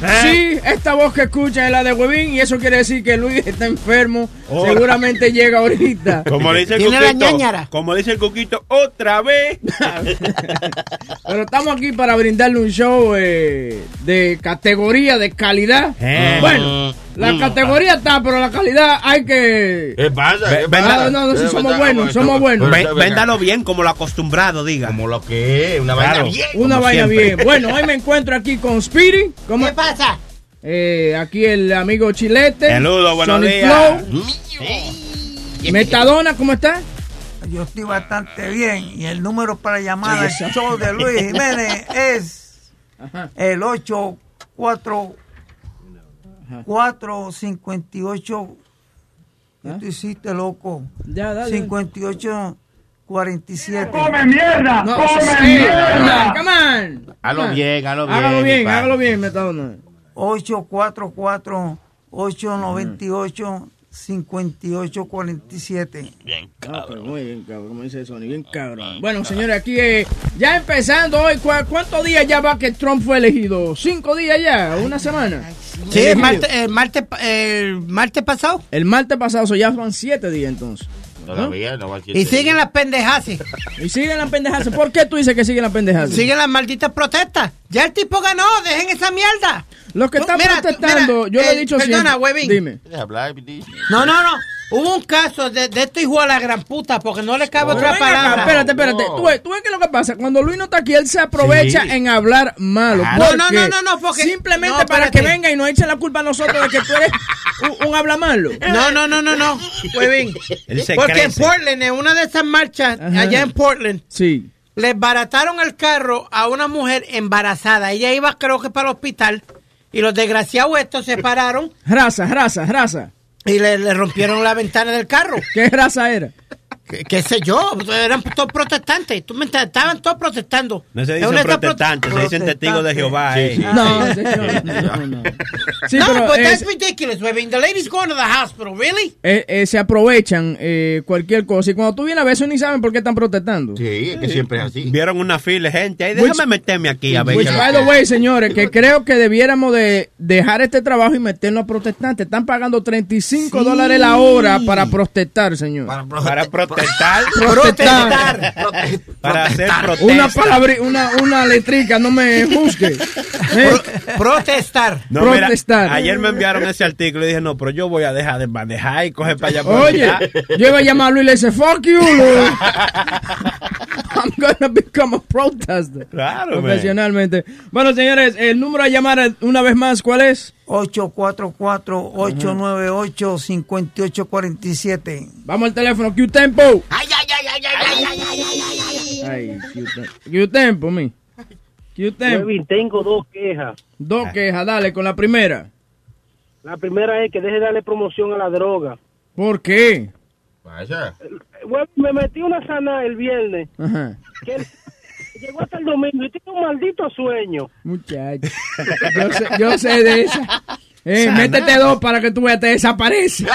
señores. Sí, esta voz que escuchan es la de Huevín y eso quiere decir que Luis está enfermo. Oh. Seguramente llega ahorita. Como le dice el cuquito, ñañara. como dice el cuquito, otra vez. Pero estamos aquí para brindarle un show eh, de categoría, de calidad. Eh. Bueno, la Mm. categoría está, pero la calidad hay que... ¿Qué pasa? No, no, sí, Eh, somos buenos, somos buenos. Véndalo bien, como lo acostumbrado, diga. Como lo que es, una Claro. vaina bien. Una vaina siempre. bien. Bueno, hoy me encuentro aquí con Speedy. ¿Cómo? ¿Qué pasa? Eh, aquí el amigo Chilete. Saludos, buenos Sonic días. Flow. Metadona, ¿cómo está? Yo estoy bastante bien y el número para llamar Sí, al show de Luis Jiménez es Ajá. el 84 458 ¿Qué tú hiciste, loco? Ya, dale. 58 47. mierda! No, sí, Come come on. Hazlo Come on. bien, hazlo bien. Hágalo bien, mi padre. hágalo bien, Metadona. 844 898 5847. Ah, pero muy bien, cabrón, como dice Sony, bien cabrón. Bueno, señores, aquí eh, ya empezando hoy, ¿cu- ¿cuántos días ya va que Trump fue elegido? ¿Cinco días ya? ¿Una semana? Sí, el martes, el martes, pa- el martes pasado. El martes pasado, so ya van siete días entonces. Todavía no va a Y siguen las pendejas. Y siguen las pendejas. ¿Por qué tú dices que siguen las pendejas? Siguen las malditas protestas. Ya el tipo ganó, dejen esa mierda. Los que están mira, protestando, mira, yo le he dicho perdona, siempre. huevín. Dime. No, no, no. Hubo un caso de, de este hijo a la gran puta porque no le cabe otra ven acá, palabra. espérate, espérate. No. Tú, ves, tú ves que lo que pasa, cuando Luis no está aquí, él se aprovecha Sí. en hablar malo. ¿Por no, no, no, no, porque- Simplemente no, para que venga y nos echen la culpa a nosotros de que tú eres un, un habla malo. No, no, no, no, no. Él se Porque en. Portland, en una de esas marchas, Ajá. allá en Portland, Sí. les barataron el carro a una mujer embarazada. Ella iba, creo que, para el hospital. Y los desgraciados estos se pararon Raza, raza, raza. Y le, rompieron la ventana del carro. ¿Qué raza era? ¿Qué, qué sé yo? Eran todos protestantes. ¿Tú me? Estaban todos protestando. No se dicen protestantes, se dicen testigos de Jehová. Sí, eh. sí. No, señor, no, no. Sí, no, pero but es- that's ridiculous, baby. The lady's going to the hospital, really? eh, eh, se aprovechan eh, cualquier cosa. Y cuando tú vienes a ver eso, ni saben por qué están protestando. Sí, es que siempre es así. Vieron una fila de gente. Ay, Which- déjame meterme aquí a ver. Which, by the way, señores, que creo que debiéramos de dejar este trabajo y meternos a protestantes. Están pagando 35 dólares la hora para protestar, señor. Para, pro- Protestar, Protestar. para hacer protesta. Una palabra, una, una letrica, no me juzgue. Eh, Protestar. No, mira, protestar. ayer me enviaron ese artículo y dije, no, pero yo voy a dejar de manejar y coger para allá. para Oye, allá. yo iba a llamar a Luis y le dice, fuck you, Luis. I'm gonna become a protester. Claro, man. Profesionalmente. Bueno, señores, el número a llamar una vez más, ¿cuál es? 844-898-5847. Vamos al teléfono, Q-Tempo. Ay, ay, ay, ay, ay, ay, ay, ay, ay, ay. Ay, Q-Tempo. Q-Tempo, mi. Q-Tempo. Kevin, tengo dos quejas. Dos quejas, dale, con la primera. La primera es que deje de darle promoción a la droga. ¿Por qué? Vaya. Bueno, me metí una sana el viernes. Ajá. Que el- llegó hasta el domingo y tengo un maldito sueño. Muchacho. Yo sé, yo sé de esa. Eh, métete dos para que tú veas, te desaparece.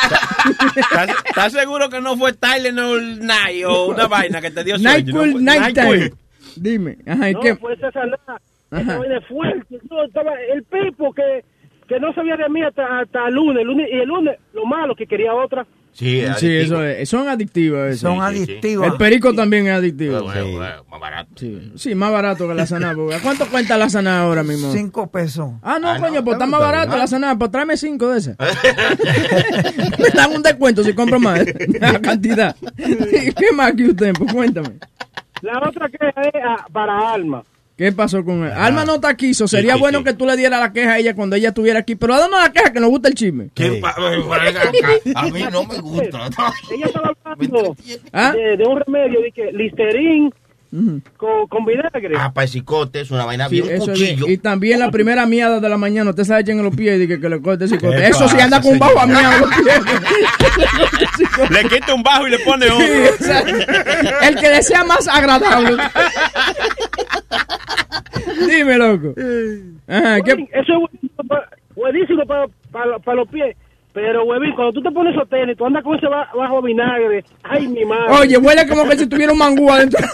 ¿Estás, seguro que no fue Tylenol Night o una vaina que te dio sueño? Night cool, time. Dime. Ajá, ¿y No, qué? fue esa sana. Ajá. Esa vaina fuerte. No, estaba el pipo que, que no sabía de mí hasta, hasta el lunes. El lunes- Y el lunes, lo malo, que quería otra. Sí, Sí, eso es. Son adictivas. eso. Son sí, sí. adictivas. El perico también es adictivo. Bueno, más barato. Sí, sí, más barato que la saná. porque ¿a ¿Cuánto cuenta la saná ahora mismo? Cinco pesos. Ah, no, Ah, coño, no, pues está más barato ¿no? la saná. Pues tráeme cinco de esas. Me dan un descuento si compro más. La cantidad. ¿Qué más que usted? Pues cuéntame. La otra queja es ah, para Alma. ¿Qué pasó con él? Alma no está aquí, so sería sí, bueno sí. que tú le dieras la queja a ella cuando ella estuviera aquí. Pero dándonos la queja que nos gusta el chisme. ¿Qué acá? A mí no me gusta. Ella estaba hablando ¿Ah? de, de un remedio, de que Con, con vinagre. Ah, para el cicote es una vaina Sí, bien, un es cuchillo. Y también la primera miada de la mañana, usted se la echen en los pies y que, que le corte el cicote. ¿Qué Eso sí anda con un bajo a miado en los pies. Le quita un bajo y le pone Sí, otro. el que desea más agradable. Dime, loco. Ajá, ¿qué- Huevín, Eso es buenísimo buenísimo para los pies. Pero, huevín, cuando tú te pones esos tenis, tú andas con ese ba- bajo vinagre. Ay, mi madre. Oye, huele como que si tuviera un mangú adentro.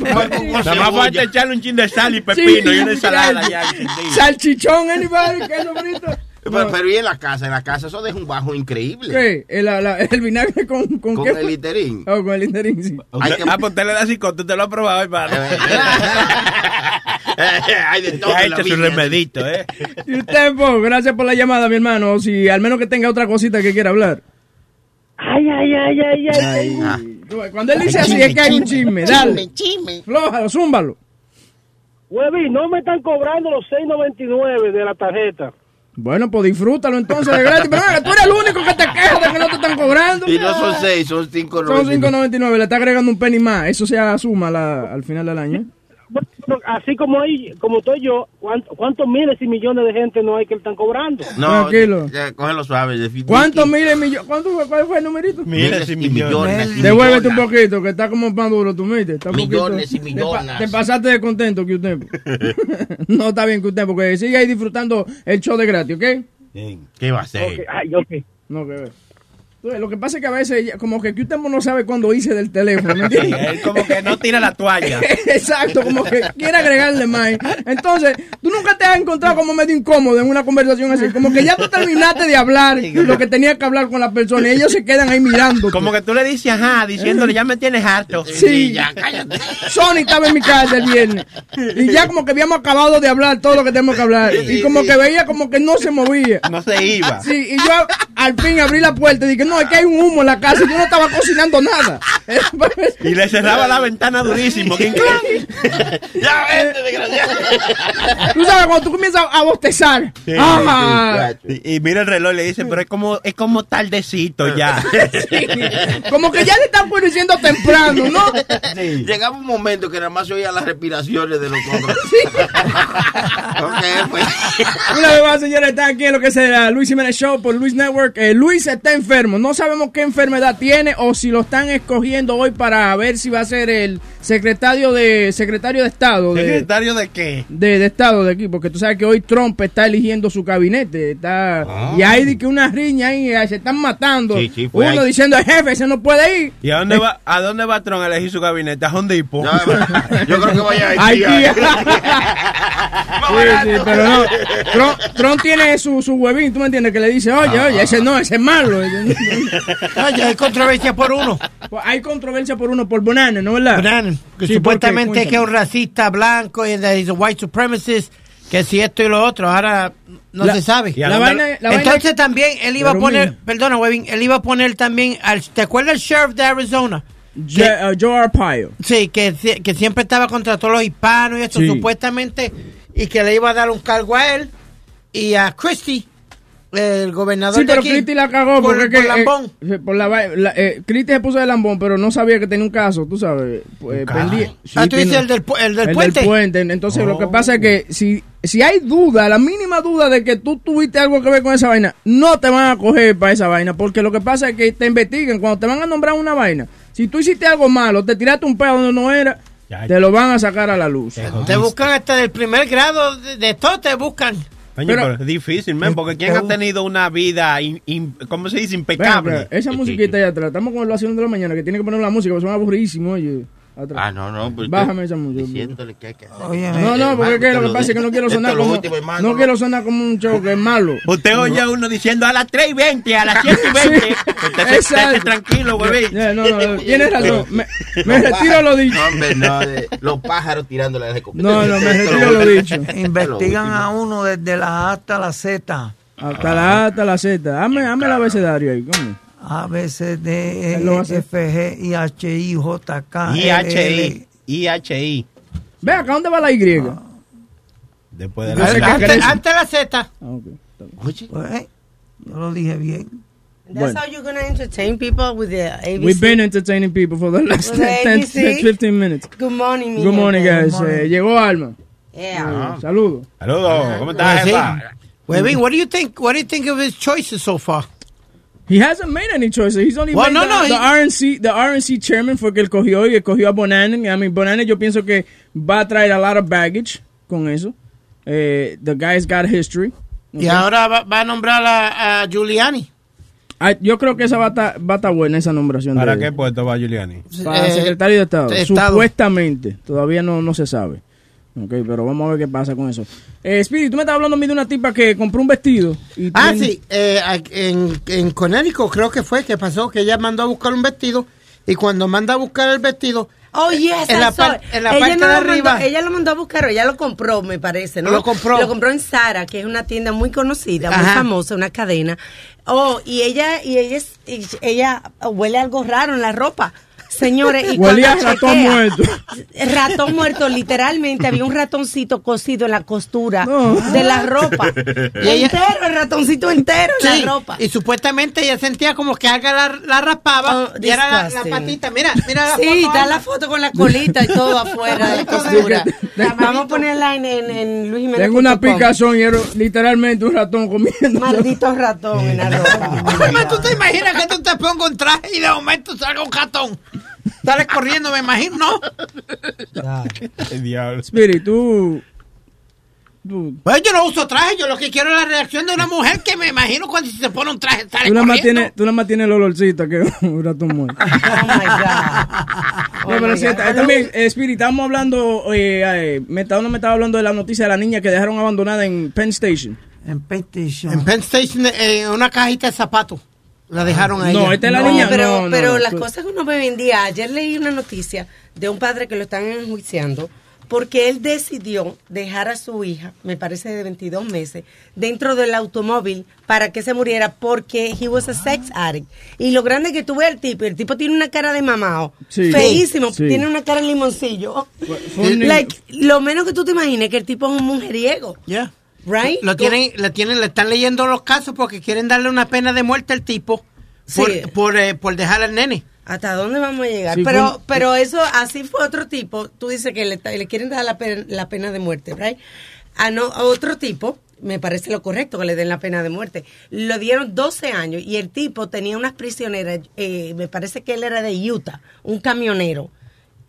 Nada más falta echarle un chin de sal y pepino y una ensalada ya. Salchichón, anybody, queso frito. Pero, pero y en la casa, en la casa eso deja un bajo increíble. ¿Qué? El, la- la- el vinagre con, con, Con qué? el literín. Oh, con el interín, sí. Hay que- Ah, pues usted le da cicote, usted lo ha probado, hermano. Hay de todo la hecho su remedito, ¿eh? Y usted, po, gracias por la llamada, mi hermano. Si al menos que tenga otra cosita que quiera hablar. Ay, ay, ay, ay, ay. ay. Cuando él dice así es que hay un chisme. Dale. Flójalo, zúmbalo. Huevín, no me están cobrando los 6.99 de la tarjeta. Bueno, pues disfrútalo entonces de gratis. Pero tú eres el único que te quejas de que no te están cobrando. Y no son seis, son cinco. Son 5.99, le está agregando un penny más. Eso se suma la- al final del año. Bueno, así como hay, como estoy yo, ¿cuánto- ¿cuántos miles y millones de gente no hay que están cobrando? No, Tranquilo. ya, cógelo suave. de- ¿Cuántos miles millones? ¿Cuánto fue, ¿Cuál fue el numerito? Miles y millones. Devuélvete un poquito, que está como más duro, tú un Millones poquito- y te pa- millones. Te, pasaste de contento que usted. no está bien que usted, porque sigue ahí disfrutando el show de gratis, ¿ok? ¿Qué va a ser? Ok, ay, ok. No, que ver. Lo que pasa es que a veces, como que usted no sabe cuándo hice del teléfono, ¿me Sí, entiendes? él como que no tira la toalla. Exacto, como que quiere agregarle más. Entonces, tú nunca te has encontrado como medio incómodo en una conversación así. Como que ya tú terminaste de hablar lo que tenías que hablar con la persona y ellos se quedan ahí mirando. Como que tú le dices, ajá, diciéndole, ya me tienes harto. Sí, ya, cállate. Sony estaba en mi casa el viernes. Y ya como que habíamos acabado de hablar todo lo que tenemos que hablar. Y como que veía como que no se movía. No se iba. Sí, y yo al fin abrí la puerta y dije, no, es que hay un humo en la casa y yo no estaba cocinando nada. Y le cerraba la ventana durísimo. ¿Quién? Ya, vete, desgraciado. Tú sabes, cuando tú comienzas a bostezar. Sí, Ajá. Y, y mira el reloj y le dice, pero es como, es como tardecito ya. Sí. Como que ya le están diciendo temprano, ¿no? Llegaba un momento que nada más se oían las respiraciones de los otros. ok, pues. Una vez más, señores, está aquí en lo que es el Luis Jiménez Show por Luis Network. Eh, Luis está enfermo. No sabemos qué enfermedad tiene o si lo están escogiendo hoy para ver si va a ser el secretario de secretario de Estado. De, ¿Secretario de qué? de, de Estado de aquí, porque tú sabes que hoy Trump está eligiendo su gabinete. Está, Y hay de que una riña ahí, eh, se están matando. Sí, sí, fue Uno ahí. diciendo, jefe, ese no puede ir. ¿Y a dónde va, a dónde va Tron a elegir su gabinete? ¿A Home Depot? Ya, yo creo que vaya a Haití. Sí, sí, pero no. Trump, Trump tiene su, su huevín, ¿tú me entiendes? Que le dice, oye, oye, ese no, ese es malo. Oye, hay controversia por uno. Pues hay controversia por uno, por Bonana, ¿no verdad? Brennan, que Sí, supuestamente es que es un racista blanco y a white supremacist, que si esto y lo otro, ahora no La- se sabe. La vaina, vaina- Entonces también él iba a poner, mira. perdona, Webin, él iba a poner también, al, ¿te acuerdas el sheriff de Arizona? Je- uh, Joe Arpaio. Sí, que, que siempre estaba contra todos los hispanos y esto, Sí. supuestamente, y que le iba a dar un cargo a él y a Christie, el gobernador Sí, pero Cristi la cagó por, porque por que, eh, lambón. eh, por la, la- eh, Cristi se puso de lambón, pero no sabía que tenía un caso, tú sabes. Pues, pendí- sí, ah, tú dices el del, el del el puente. del puente. Entonces, lo que pasa es que si, si hay duda, la mínima duda de que tú tuviste algo que ver con esa vaina, no te van a coger para esa vaina, porque lo que pasa es que te investiguen cuando te van a nombrar una vaina. Si tú hiciste algo malo, te tiraste un pedo donde no era, Ya. te lo van a sacar a la luz. Te buscan hasta del primer grado, de, de todo te buscan. Pero- pero, es difícil, man, porque ¿quién ha tenido una vida, in- in- ¿cómo se dice? Impecable. esa musiquita allá atrás, estamos con el vacío de la mañana, que tiene que poner la música, porque son aburridísimos, oye. Atrás. Ah, no, no. Pues, Bájame esa música. Diciéndole que hay que hacer. Oye, No, no, porque es que lo que pasa es que no quiero sonar como, último, hermano, no quiero sonar como un show que es malo. Usted oye a uno diciendo a las 3 y 20, a las 7 y 20. Usted se- tranquilo, güey. Ya, no, no, tienes razón. Me, me retiro lo dicho. No, hombre, no. de- los pájaros tirándole al escopeta. No, no, me retiro lo dicho. Investigan a uno desde la A hasta la Z. Hasta la A, hasta la Z. Dame, dame el abecedario ahí, ¿cómo? A, B, C, D, E. F, G, I, H, I, J, K, L, IHI. L. IHI. Ve acá, ¿dónde va la Y? Después de la que Antes, la Z. Ah. Oye, Pues, yo lo dije bien. That's Bueno. how you're gonna entertain people with the ABC. We've been entertaining people for the last With the 10, ABC. 10, 15 minutes. Good morning, mi Good morning, guys. Eh, llegó Alma. Yeah. Eh, Saludos. Saludos, ¿cómo estás, jefa? Webin, what do you think? What do you think of his choices so far? He hasn't made any choices. He's only Well, made no, the, no, the RNC, the RNC chairman fue que él cogió y cogió a Bonanen. I mean, Bonanen yo pienso que va a traer a lot of baggage con eso. Eh, the guy's got history. Y ahora va, va a nombrar a, a Giuliani. Ah, yo creo que esa va a estar va buena esa nombración. ¿Para de, qué puesto va Giuliani? Para Eh, secretario de Estado. de Estado. Supuestamente. Todavía no, no se sabe. Ok, pero vamos a ver qué pasa con eso. Eh, Speedy, tú me estabas hablando a mí de una tipa que compró un vestido. Y Ah, tiene- sí, eh, en, en Connecticut creo que fue que pasó que ella mandó a buscar un vestido y cuando manda a buscar el vestido, Oh, yes, En la par- en la ella parte no de lo arriba. Mandó, ella lo mandó a buscar, o ella lo compró, me parece, ¿no? Lo compró. Lo compró en Sara, que es una tienda muy conocida, muy famosa, una cadena. Oh, y ella, y ella, y ella huele algo raro en la ropa. Señores, y Huele cuando a ratón chequea- muerto. Ratón muerto, literalmente. Había un ratoncito cosido en la costura No. de la ropa. Y ella- entero, el ratoncito entero en Sí, la ropa. y supuestamente ella sentía como que algo la, la raspaba Oh, y era la, patita. Mira, mira la Sí, foto, Alma. la foto con la colita y todo afuera de la costura. Vamos a ponerla en, en, en Luis Jiménez. Tengo una picazón y era literalmente un ratón comiendo. Maldito ratón en la ropa. ¿Tú te imaginas que tú te pongas un traje y de momento salga un ratón? Sales corriendo, me imagino, ¿no? El diablo. Spirit, tú. Pues yo no uso traje, yo lo que quiero es la reacción de una mujer que me imagino cuando se pone un traje sale tú nada más corriendo. tienes, tú nada más tienes el olorcito que un ratón muerto. Oh my God. Oh No, pero my sí, God. ta- también, eh, Spirit, estábamos hablando, eh, eh, me estaba, no me estaba hablando de la noticia de la niña que dejaron abandonada en Penn Station. En PlayStation. En Penn Station, eh, en una cajita de zapatos, la dejaron ahí. No, esta es la No, niña. pero, no, no, pero no, las cosas que uno ve hoy en día, ayer leí una noticia de un padre que lo están enjuiciando porque él decidió dejar a su hija, me parece de 22 meses, dentro del automóvil para que se muriera porque he was a sex addict. Y lo grande que tuve el tipo, el tipo tiene una cara de mamao, Sí. feísimo, Sí. tiene una cara de limoncillo. Like, lo menos que tú te imagines que el tipo es un mujeriego, Ya. Right? Lo tienen, le tienen, le están leyendo los casos porque quieren darle una pena de muerte al tipo por, Sí. por, eh, por dejar al nene. ¿Hasta dónde vamos a llegar? Sí, pero, fue pero eso, así fue otro tipo. Tú dices que le, le quieren dar la pena, la pena de muerte, ¿right? A, no, a otro tipo, me parece lo correcto que le den la pena de muerte. Lo dieron 12 años y el tipo tenía unas prisioneras, eh, me parece que él era de Utah, un camionero.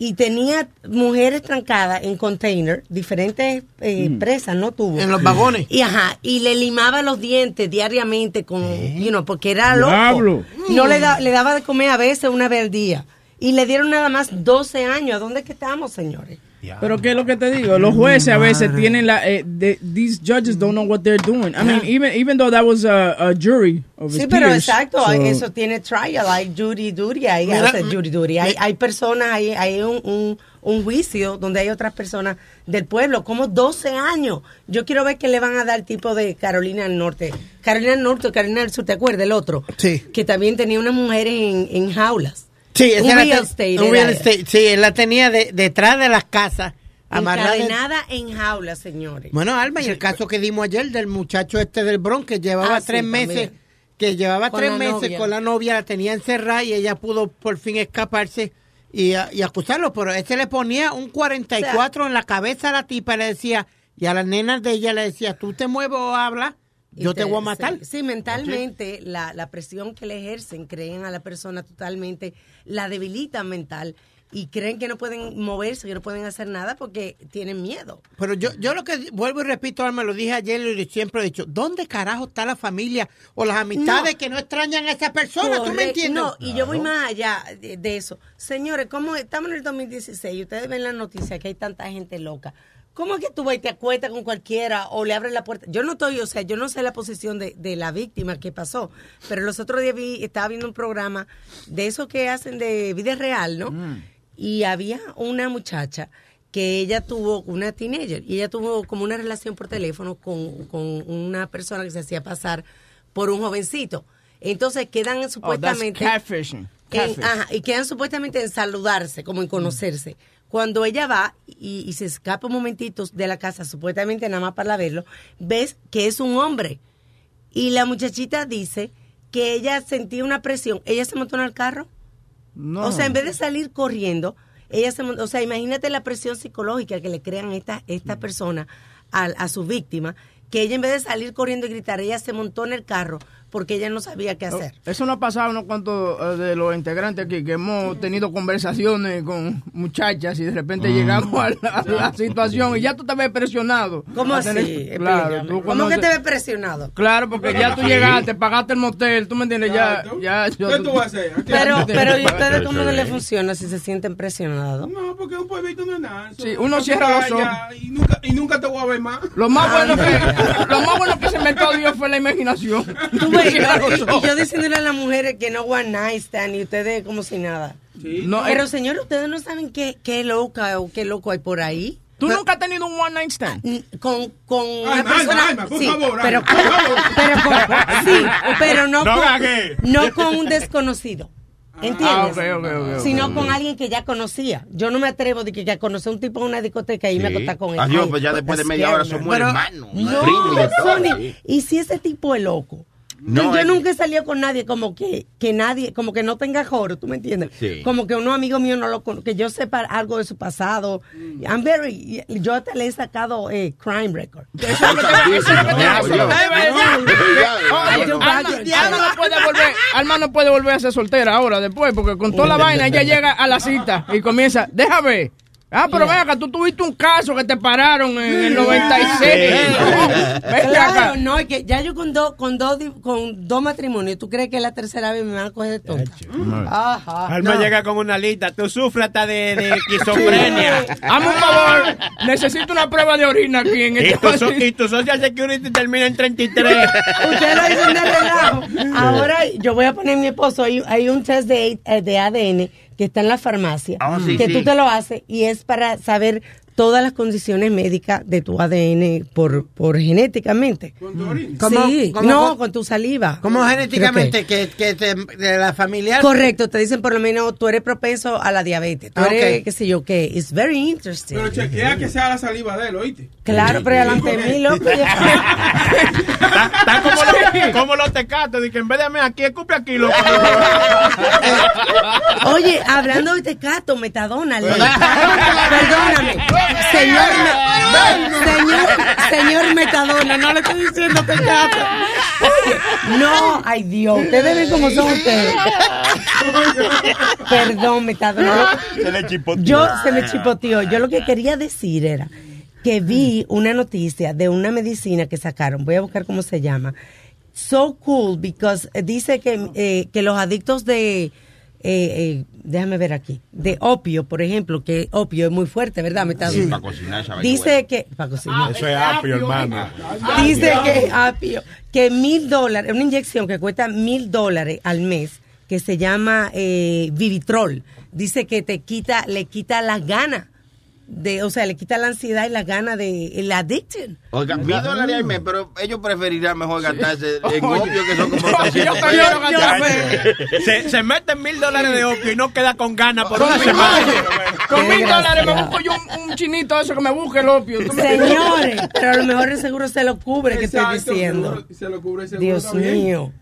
Y tenía mujeres trancadas en container, diferentes eh, presas, no tuvo. En los vagones. Y ajá, y le limaba los dientes diariamente con, you know, porque era loco. Diablo. No le, da- le daba de comer a veces una vez al día. Y le dieron nada más 12 años. ¿A dónde es que estamos, señores? Pero qué es lo que te digo, los jueces a veces tienen la, eh, de- these judges don't know what they're doing. I mean, even even though that was a, a jury of Sí, pero peers, exacto, so- eso tiene trial, hay jury duty, hay, Mira, sea, jury duty, hay, hay personas, hay, hay un, un, un juicio donde hay otras personas del pueblo, como 12 años. Yo quiero ver qué le van a dar tipo de Carolina del Norte. Carolina del Norte, Carolina del Sur, ¿te acuerdas? El otro. Sí. Que también tenía unas mujeres en, en jaulas. Sí, un real te- estate. un era- real estate. Sí, él la tenía de- detrás de las casas. Encadenada en jaulas, señores. Bueno, Alma, y el caso que dimos ayer del muchacho este del Bronx que llevaba Ah, sí, tres también. meses, que llevaba Con tres meses novia. con la novia, la tenía encerrada y ella pudo por fin escaparse y, acusarlo, pero este le ponía un 44 en la cabeza a la tipa y le decía, y a las nenas de ella le decía, tú te mueves o hablas, yo te, voy a matar. Sí, mentalmente la, la presión que le ejercen, creen a la persona totalmente, la debilitan mental y creen que no pueden moverse, que no pueden hacer nada porque tienen miedo. Pero yo, yo lo que vuelvo y repito, Alma, lo dije ayer y siempre he dicho, ¿dónde carajo está la familia o las amistades No. que no extrañan a esa persona? ¿Tú me entiendes? No, y yo voy más allá de, de eso. Señores, ¿cómo estamos en el 2016 y ustedes ven la noticia que hay tanta gente loca? ¿Cómo es que tú vas y te acuestas con cualquiera o le abres la puerta? Yo no estoy, o sea, yo no sé la posición de, de la víctima que pasó, pero los otros días vi, estaba viendo un programa de esos que hacen de vida real, ¿no? Y había una muchacha que ella tuvo, una teenager, y ella tuvo como una relación por teléfono con, con una persona que se hacía pasar por un jovencito. Entonces quedan Oh, that's supuestamente... catfishing. En- Catfish. ajá, y quedan supuestamente en saludarse, como en conocerse. Cuando ella va y, y se escapa un momentito de la casa, supuestamente nada más para verlo, ves que es un hombre. Y la muchachita dice que ella sentía una presión. Ella se montó en el carro. No. O sea, en vez de salir corriendo, ella se montó. O sea, imagínate la presión psicológica que le crean esta, esta persona a, a su víctima, que ella en vez de salir corriendo y gritar, ella se montó en el carro porque ella no sabía qué hacer. Eso no ha pasado unos cuantos eh, de los integrantes aquí, que hemos tenido conversaciones con muchachas y de repente llegamos a la, a la situación y ya tú te ves presionado. ¿Cómo así? tener- Claro, tú ¿Cómo que te ves presionado? Claro, porque ya tú llegaste, pagaste el motel, tú me entiendes, ya, ya. yo- ¿Qué tú vas a hacer? Pero, pero ¿y ustedes cómo no le funciona si se sienten presionados? No, porque un pueblito no es nada. Sí, uno cierra los calla Y nunca, y nunca te voy a ver más. Lo más bueno que, lo más bueno que se inventó Dios fue la imaginación. Los y, yo diciéndole a las mujeres que no one night stand y ustedes como si nada. Sí. No, Pero eh, señor, ustedes no saben qué, qué loca o qué loco hay por ahí. tú nunca has tenido un one night stand. Mm, Con, con una Alma, persona. Alma, Alma, por sí, favor, pero, por favor. pero con- sí, pero no, No con, no con un desconocido. ¿Entiendes? Ah, ok. Sino con alguien que ya conocía. Yo no me atrevo de que, que a conocer a un tipo en una discoteca y me Sí. acostar con él. Adiós, Ay, pues ya después de that's media hora somos man. hermanos. No, Sony, sí. y si ese tipo es loco. No, yo es- nunca he salido con nadie como que, que nadie, como que no tenga joro, ¿tú me entiendes? Sí. Como que un amigo mío no lo que yo sepa algo de su pasado. I'm very, yo hasta le he sacado eh, crime record. Eso es lo que te- eso es lo que no puede volver, Alma no puede volver a ser soltera ahora después, porque con toda la vaina ella llega a la cita y comienza, déjame. Ah, pero ven acá, tú tuviste un caso que te pararon en el 96. No, vete Claro, acá. no, es que ya yo con dos con dos con dos matrimonios, ¿tú crees que la tercera vez me van a coger de tonta? Ajá. Alma no. llega con una lista. Tú sufres hasta de, de esquizofrenia. Hazme un favor, necesito una prueba de orina aquí en y, este tu, so- pasillo. y tu Social Security termina en 33. Ustedes lo dicen de relajo. Ahora yo voy a poner a mi esposo, hay, hay un test de, eh, de ADN que está en la farmacia, Ah, sí, que sí. tú te lo haces y es para saber todas las condiciones médicas de tu ADN por, por genéticamente. Con tu orina. ¿Cómo- sí, cómo- no, cómo- con tu saliva. Como Creo genéticamente, que, que te- de la familiar. Correcto, te dicen por lo menos tú eres propenso a la diabetes, tú Ah, eres ok. qué sé yo qué, it's very interesting. Pero chequea que sea la saliva de él, ¿oíste? Claro, pero delante de mí, loco. Está, está como, los, como los tecatos. De que en vez de mí aquí, escupe aquí, loco. Oye, hablando de tecato, metadona, le- perdóname, señor, me- señor, señor metadona, no le estoy diciendo. Oye, no, ay Dios, ustedes ven cómo son ustedes. Perdón, metadona. Se le chipoteó. Yo se me chipoteó. Yo lo que quería decir era que vi una noticia de una medicina que sacaron. Voy a buscar cómo se llama. So cool because eh, dice que, eh, que los adictos de eh, eh, déjame ver aquí, de opio, por ejemplo, que opio es muy fuerte, ¿verdad? Metadona. Para cocinar esa vaina Dice que para cocinar. Eso es apio, hermano. Dice que apio, que mil dólares, una inyección que cuesta mil dólares al mes, que se llama eh, Vivitrol. Dice que te quita, le quita las ganas de, o sea, le quita la ansiedad y las ganas de la addiction. Oiga, mil dólares al mes, pero ellos preferirán mejor gastarse en opio que son como Yo 300 prefiero pesos. gastarme- Se, se meten mil dólares de opio y no queda con ganas por una semana. Con mil dólares me busco yo un, un chinito eso que me busque el opio. ¿tú me- Señores, pero a lo mejor el seguro se lo cubre, que estoy diciendo. Se lo cubre el seguro Dios también. mío,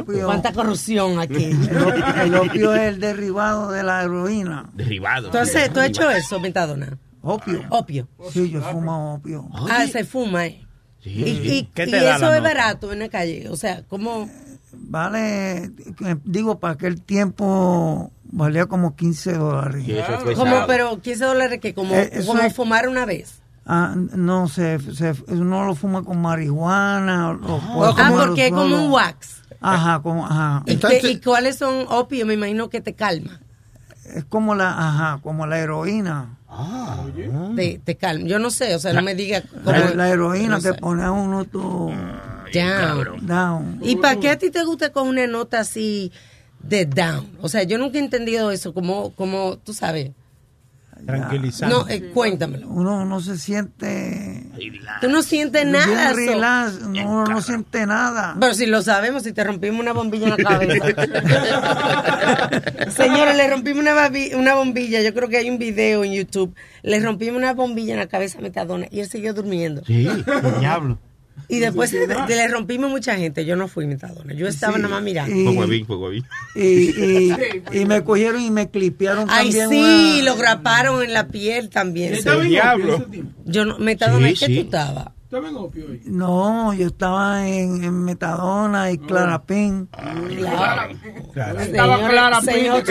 Opio, cuánta corrupción aquí. el op- el opio es el derivado de la heroína. Derivado. Entonces, ¿tú has hecho eso, Metadona? Opio. Opio. Sí, yo fumo opio. Ah, se fuma, ¿eh? Y, y- ¿Qué y eso es barato en la calle. O sea, ¿cómo? Vale, eh, digo, para aquel tiempo valía como 15 dólares. Sí, fue como pero 15 dólares que como, Eh, como es- fumar una vez. Ah, no, se, se, uno lo fuma con marihuana. o- o puede Ah, fumarlo porque es como un wax. Ajá, como, ajá. ¿Y, Entonces- qué- y cuáles son opio? Me imagino que te calma. Es como la, ajá, como la heroína. Te, te calma. Yo no sé, o sea, no me diga cómo. La, la heroína no que sé. pone a uno todo Down. down. ¿Y para qué a ti te gusta con una nota así de down? O sea, yo nunca he entendido eso, como, como tú sabes. Tranquilizante. No, eh, cuéntamelo. Uno no se siente Tú no sientes Bien nada. relax, no, no siente nada. Pero si lo sabemos, si te rompimos una bombilla en la cabeza. Señores, le rompimos una bombilla. Yo creo que hay un video en YouTube. Le rompimos una bombilla en la cabeza a Metadona y él siguió durmiendo. Sí, diablo. Y después le, le rompimos mucha gente. Yo no fui Metadona. Yo estaba Sí, nada más mirando. y- Fue huevín, fue huevín. Y, y, y me cogieron y me clipearon Ay, también. sí, una- lo graparon en la piel también. Estaba en diablo. opio ese tiempo. Yo no, Metadona, Sí, ¿en qué sí. tú estabas? Estaba en opio hoy. No, yo estaba en, en Metadona y Clarapén. Claro. Estaba Señor- clara, señor.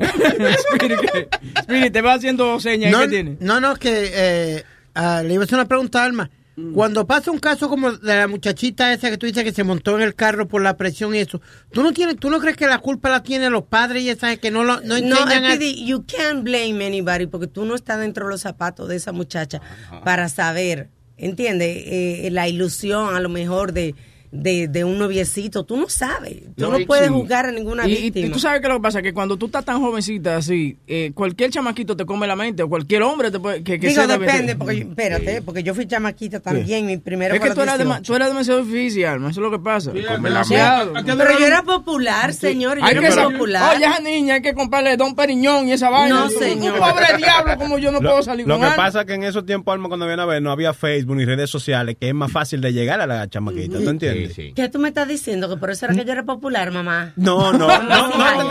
Spirit, te va haciendo señas. No, ¿Qué tiene? no, no, que eh, ah, le iba a hacer una pregunta a Alma. Cuando pasa un caso como de la muchachita esa que tú dices que se montó en el carro por la presión y eso, ¿tú no tienes, tú no crees que la culpa la tienen los padres y esas que no lo no No, enseñan a- Speedy, you can't blame anybody porque tú no estás dentro de los zapatos de esa muchacha para saber, ¿entiendes? Eh, la ilusión a lo mejor de, de, de un noviecito. Tú no sabes. Tú No, puedes sí. juzgar a ninguna Y, y- y víctima. tú sabes que lo que pasa que cuando tú estás tan jovencita así, eh, cualquier chamaquito te come la mente o cualquier hombre te puede, que, que Digo, depende, porque yo- espérate, porque yo fui chamaquita también, mi primero Es que tú eras, dema- 18. tú eras demasiado difícil, Alma, eso es lo que pasa. Sí, demasiado. Pero yo era popular, señor, yo Hay era popular. Oye, esa niña hay que comprarle Don Periñón y esa vaina. No, señor. Un pobre diablo como yo no Lo, puedo salir lo con que Alma. pasa es que en esos tiempos, Alma, cuando viene a ver, no había Facebook ni redes sociales, que es más fácil de llegar a la chamaquita, ¿tú entiendes? ¿Qué tú me estás diciendo? Que por eso era que yo era popular, mamá. No, no, no, no,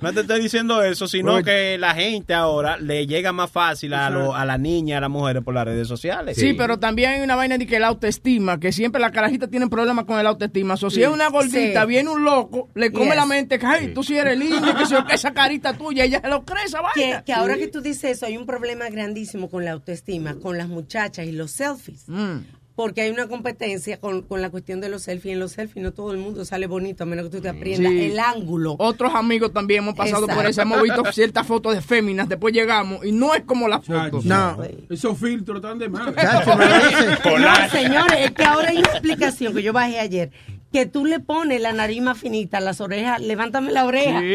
no te estoy diciendo eso, sino que la gente ahora le llega más fácil a, lo- a la niña, a las mujeres por las redes sociales. Sí, pero también hay una vaina de que la autoestima, que siempre las carajitas tienen problemas con el autoestima. O si es una gordita, Sí. viene un loco, le come Yes. la mente, que ay, tú sí eres linda, que, esa carita tuya, ella se lo cree esa vaina. que ahora que tú dices eso, hay un problema grandísimo con la autoestima, con las muchachas y los selfies. Porque hay una competencia con, con la cuestión de los selfies. En los selfies no todo el mundo sale bonito, a menos que tú te aprendas Sí. el ángulo. Otros amigos también hemos pasado por eso, hemos visto ciertas fotos de féminas, después llegamos y no es como las fotos. No. Esos filtros están de dice. No, señores, es que ahora hay una explicación que yo bajé ayer. Que tú le pones la nariz más finita, las orejas, levántame la oreja. Sí.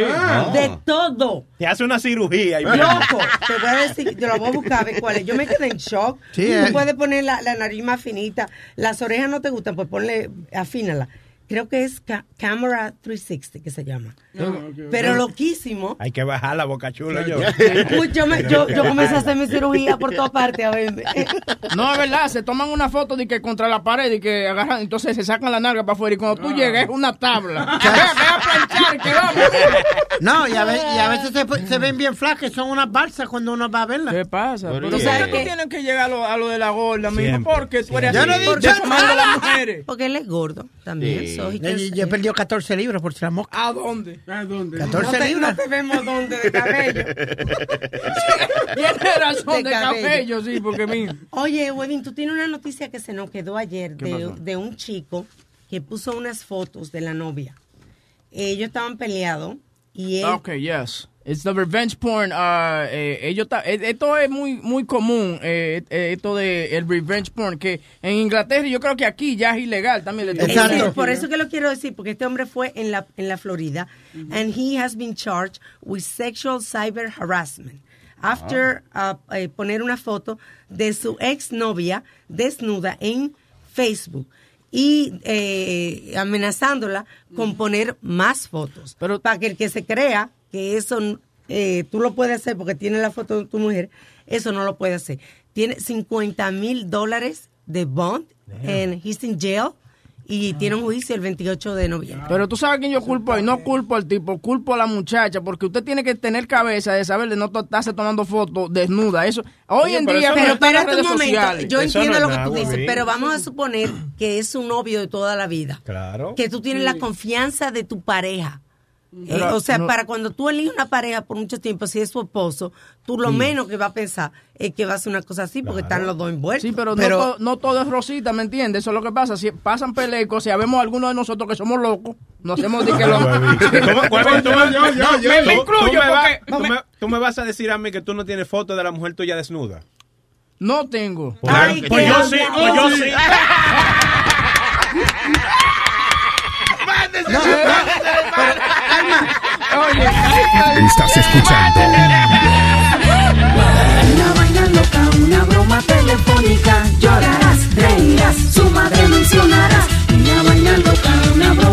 De todo. Te hace una cirugía. y- Loco, te voy a decir, te lo voy a buscar a ver cuál es. Yo me quedé en shock. Sí, tú eh. puedes poner la, la nariz más finita. Las orejas no te gustan, pues ponle, afínala. Creo que es ca- Camera 360 que se llama. Pero loquísimo. Hay que bajar la boca chula yo. Yo, me- yo, yo comencé a hacer mi cirugía por todas partes. A ver. No, es verdad, se toman una foto de que contra la pared y que agarran, entonces se sacan la narga para afuera y cuando tú llegas es una tabla. Que vamos. No, y a, ve- y a veces se, se ven bien flacas, son unas balsas cuando uno va a verlas. ¿Qué pasa? Pero Pero ¿y ¿por qué? tú tienes que llegar a lo, a lo de la gorda? Siempre. Porque tú eres Yo así, no he dicho defamando a nada. las mujeres. Porque él es gordo también. Sí. Yo, yo perdido 14 libras por si la mosca. ¿A dónde? ¿A dónde? 14 no te, libras. no te vemos dónde de cabello. Tienes razón De de, cabello. cabello. sí, porque mijo. Oye, Wedin, tú tienes una noticia que se nos quedó ayer de, de un chico que puso unas fotos de la novia. Ellos estaban peleados y él... Ok, yes. It's the revenge porn. uh, eh, ellos ta- eh, esto es muy muy común, eh, eh, esto de el revenge porn, que en Inglaterra y yo creo que aquí ya es ilegal también. le Exacto. Por eso que lo quiero decir, porque este hombre fue en la, en la Florida and he has been charged with sexual cyber harassment after uh, eh, poner una foto de su exnovia desnuda en Facebook y eh, amenazándola con poner más fotos. Pero- para que el que se crea que eso eh, tú lo puedes hacer porque tiene la foto de tu mujer, eso no lo puede hacer. Tiene 50 mil dólares de bond and he's in jail y tiene un juicio el 28 de noviembre. Pero tú sabes quién yo culpo y no culpo al tipo, culpo a la muchacha, porque usted tiene que tener cabeza de saber de no estarse tomando fotos desnuda. Eso, hoy Oye, en pero día eso Pero las espérate un redes momento, sociales. yo Eso entiendo no lo que tú dices, pero vamos a suponer que es un novio de toda la vida. Claro. Que tú tienes la confianza de tu pareja. Eh, o sea, no- para cuando tú eliges una pareja por mucho tiempo, si es su esposo, tú lo menos que va a pensar es que va a hacer una cosa así porque están los dos envueltos. Sí, pero, Pero- no, to- no todo es rosita, ¿me entiendes? Eso es lo que pasa. Si pasan pelecos, si vemos algunos de nosotros que somos locos, nos hacemos de que los... ¿Cómo- cuál- tú me- Yo, yo, yo, me- yo. me incluyo tú me vas- porque- tú me- Tú me vas a decir a mí que tú no tienes foto de la mujer tuya desnuda. No tengo. Ay, Pues yo sí, pues yo sí. Oye, estás escuchando. Una vaina loca, una broma telefónica. Llorarás, reirás, su madre mencionarás. Una vaina loca, una broma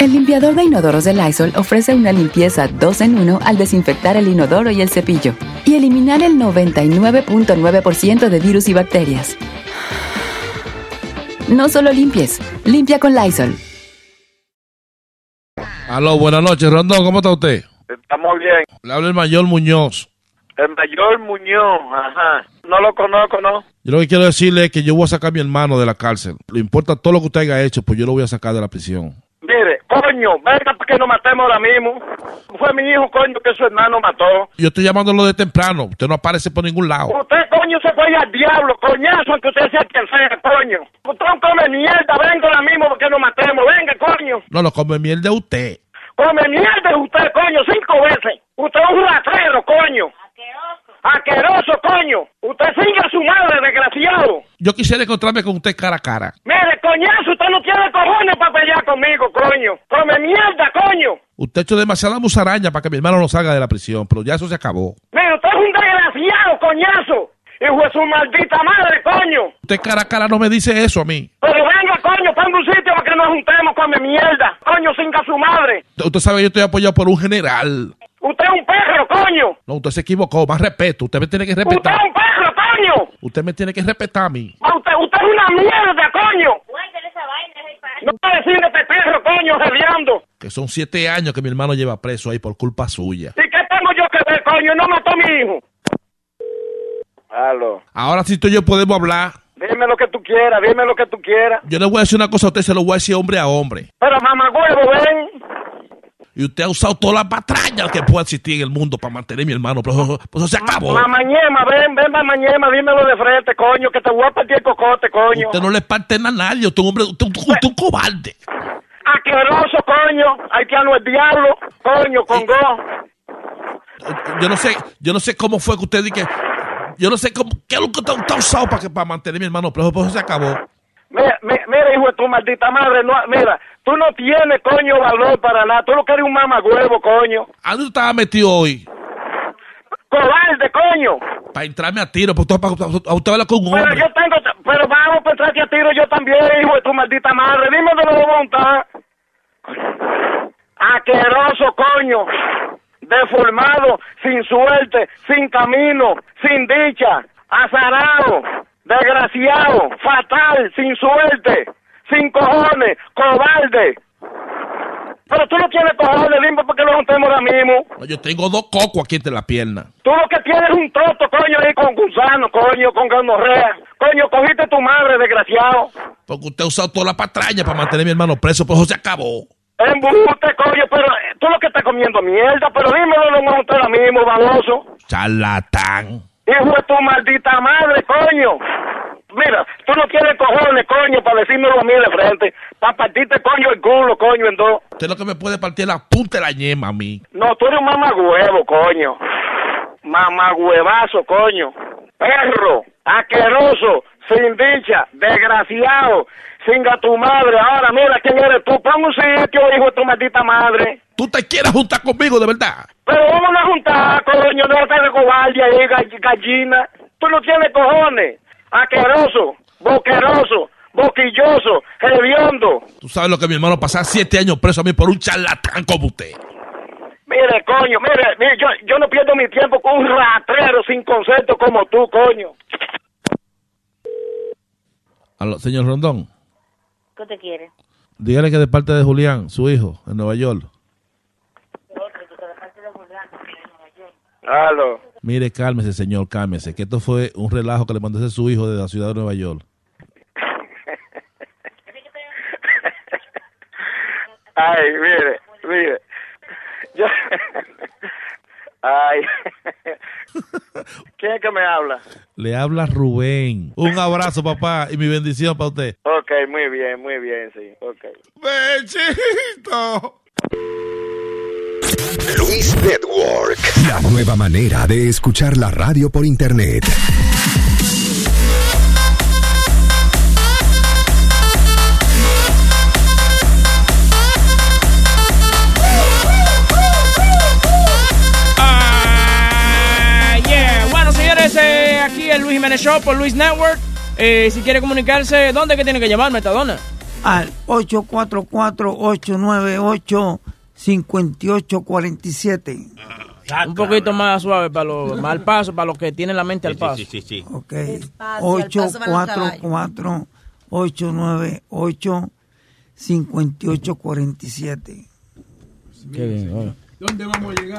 El limpiador de inodoros de Lysol ofrece una limpieza 2 en 1 al desinfectar el inodoro y el cepillo y eliminar el 99.9% de virus y bacterias. No solo limpies, limpia con Lysol. Aló, buenas noches, Rondón, ¿cómo está usted? Estamos bien. Le habla el mayor Muñoz. El mayor Muñoz, ajá. No lo conozco, ¿no? Yo lo que quiero decirle es que yo voy a sacar a mi hermano de la cárcel. Le importa todo lo que usted haya hecho, pues yo lo voy a sacar de la prisión. Mire, coño, venga para que nos matemos ahora mismo. Fue mi hijo, coño, que su hermano mató. Yo estoy llamándolo de temprano. Usted no aparece por ningún lado. Usted, coño, se fue al diablo, coñazo, aunque usted sea quien sea, coño. Usted no come mierda, venga ahora mismo para que nos matemos. Venga, coño. No, lo come mierda usted. Come mierda usted, coño, cinco veces. Usted es un ratrero, coño. Asqueroso, coño. Usted sigue a su madre, desgraciado. Yo quisiera encontrarme con usted cara a cara. Mire, coñazo, usted no tiene cojones para pelear conmigo, coño. Come mierda, coño. Usted ha hecho demasiada musaraña para que mi hermano no salga de la prisión, pero ya eso se acabó. Mire, usted es un desgraciado, coñazo. Hijo de su maldita madre, coño. Usted cara a cara no me dice eso a mí. Pero venga, coño, ponga un sitio para que nos juntemos, come mierda. Coño, singa su madre. Usted sabe, yo estoy apoyado por un general. Usted es un perro, coño. No, usted se equivocó. Más respeto. Usted me tiene que Usted respetar. es un perro, coño. Usted me tiene que respetar a mí. Ah, Usted, usted es una mierda, coño. No puede decir este perro, coño, rediando. Que son siete años que mi hermano lleva preso ahí por culpa suya. ¿Y qué tengo yo que ver, coño? No mató a mi hijo. Aló. Ahora sí tú y yo podemos hablar. Dime lo que tú quieras, dime lo que tú quieras. Yo le voy a decir una cosa a usted, se lo voy a decir hombre a hombre. Pero mamá huevo, ven. Y usted ha usado todas las patrañas que pueda existir en el mundo para mantener a mi hermano, pero eso, pues eso se acabó. Mamañema, ven, ven, mamañema, dímelo de frente, coño, que te voy a partir el cocote, coño. Usted no le parte a nadie, usted es un hombre, usted, usted- usted es un cobarde. Asqueroso, coño. Haitiano el diablo, coño, con go. Yo no sé, yo no sé cómo fue que usted que, yo no sé cómo, qué es lo que usted ha usado para, que, para mantener a mi hermano, pero eso se acabó. Mira, mi- mira, hijo de tu maldita madre, no, mira, tú no tienes, coño, valor para nada. Tú lo que eres un mamagüevo, coño. ¿A dónde estaba metido hoy? Cobarde, coño. Para entrarme a tiro, porque para- usted habla con un Pero hombre. yo tengo, pero vamos para entrarte a tiro yo también, hijo de tu maldita madre. Dime de la voluntad. Asqueroso, coño. Deformado, sin suerte, sin camino, sin dicha, azarado, desgraciado, fatal, sin suerte, sin cojones, cobarde. Pero tú no tienes cojones, dime porque lo juntemos ahora mismo. No, Yo tengo dos cocos aquí entre la pierna. Tú lo que tienes es un troto, coño, ahí con gusano, coño, con gonorrea. Coño, cogiste tu madre, desgraciado. Porque usted ha usado toda la patraña para mantener a mi hermano preso, pero eso se acabó. Embuste, coño, pero eh, tú lo que estás comiendo mierda, pero dímelo, lo vamos ahora mismo, baboso. Charlatán. Hijo de tu maldita madre, coño. Mira, tú no tienes cojones, coño, para decírmelo a mí de frente. Para partirte, coño, el culo, coño, en dos. Usted lo que me puede partir la punta de la ñema a mí. No, tú eres un mamagüevo, coño. Mamagüevazo, coño. Perro, asqueroso, sin dicha, desgraciado, singa tu madre. Ahora mira quién eres tú. Pon un sitio, hijo de tu maldita madre. Tú te quieres juntar conmigo, de verdad. Pero vamos a juntar, coño, no estás de cobarde ahí, gall- gallina. Tú no tienes cojones. Aqueroso, boqueroso, boquilloso, hediondo. Tú sabes lo que mi hermano pasar siete años preso a mí por un charlatán como usted. Mire, coño, mire, mire, yo, yo no pierdo mi tiempo con un ratrero sin concepto como tú, coño. Aló, señor Rondón, ¿Qué te quiere? dígale que de parte de Julián, su hijo, en Nueva York. Aló. Mire, cálmese, señor, cálmese, que esto fue un relajo que le mandó a su hijo de la ciudad de Nueva York. Ay, mire, mire. Yo... Ay. ¿Quién es que me habla? Le habla Rubén. Un abrazo, papá, y mi bendición para usted. Ok, muy bien, muy bien, sí, ok. ¡Bechito! Luis Network. La nueva manera de escuchar la radio por internet. Señores, eh, aquí el Luis Jiménez Show por Luis Network. Eh, si quiere comunicarse, ¿dónde que tiene que llamar, Metadona? Al 844-898-5847. Un poquito más suave para los más al paso, para los que tienen la mente al paso. Sí, sí, sí. Ok. Los caballos. 844-898-5847. Qué bien. ¿Dónde vamos a llegar?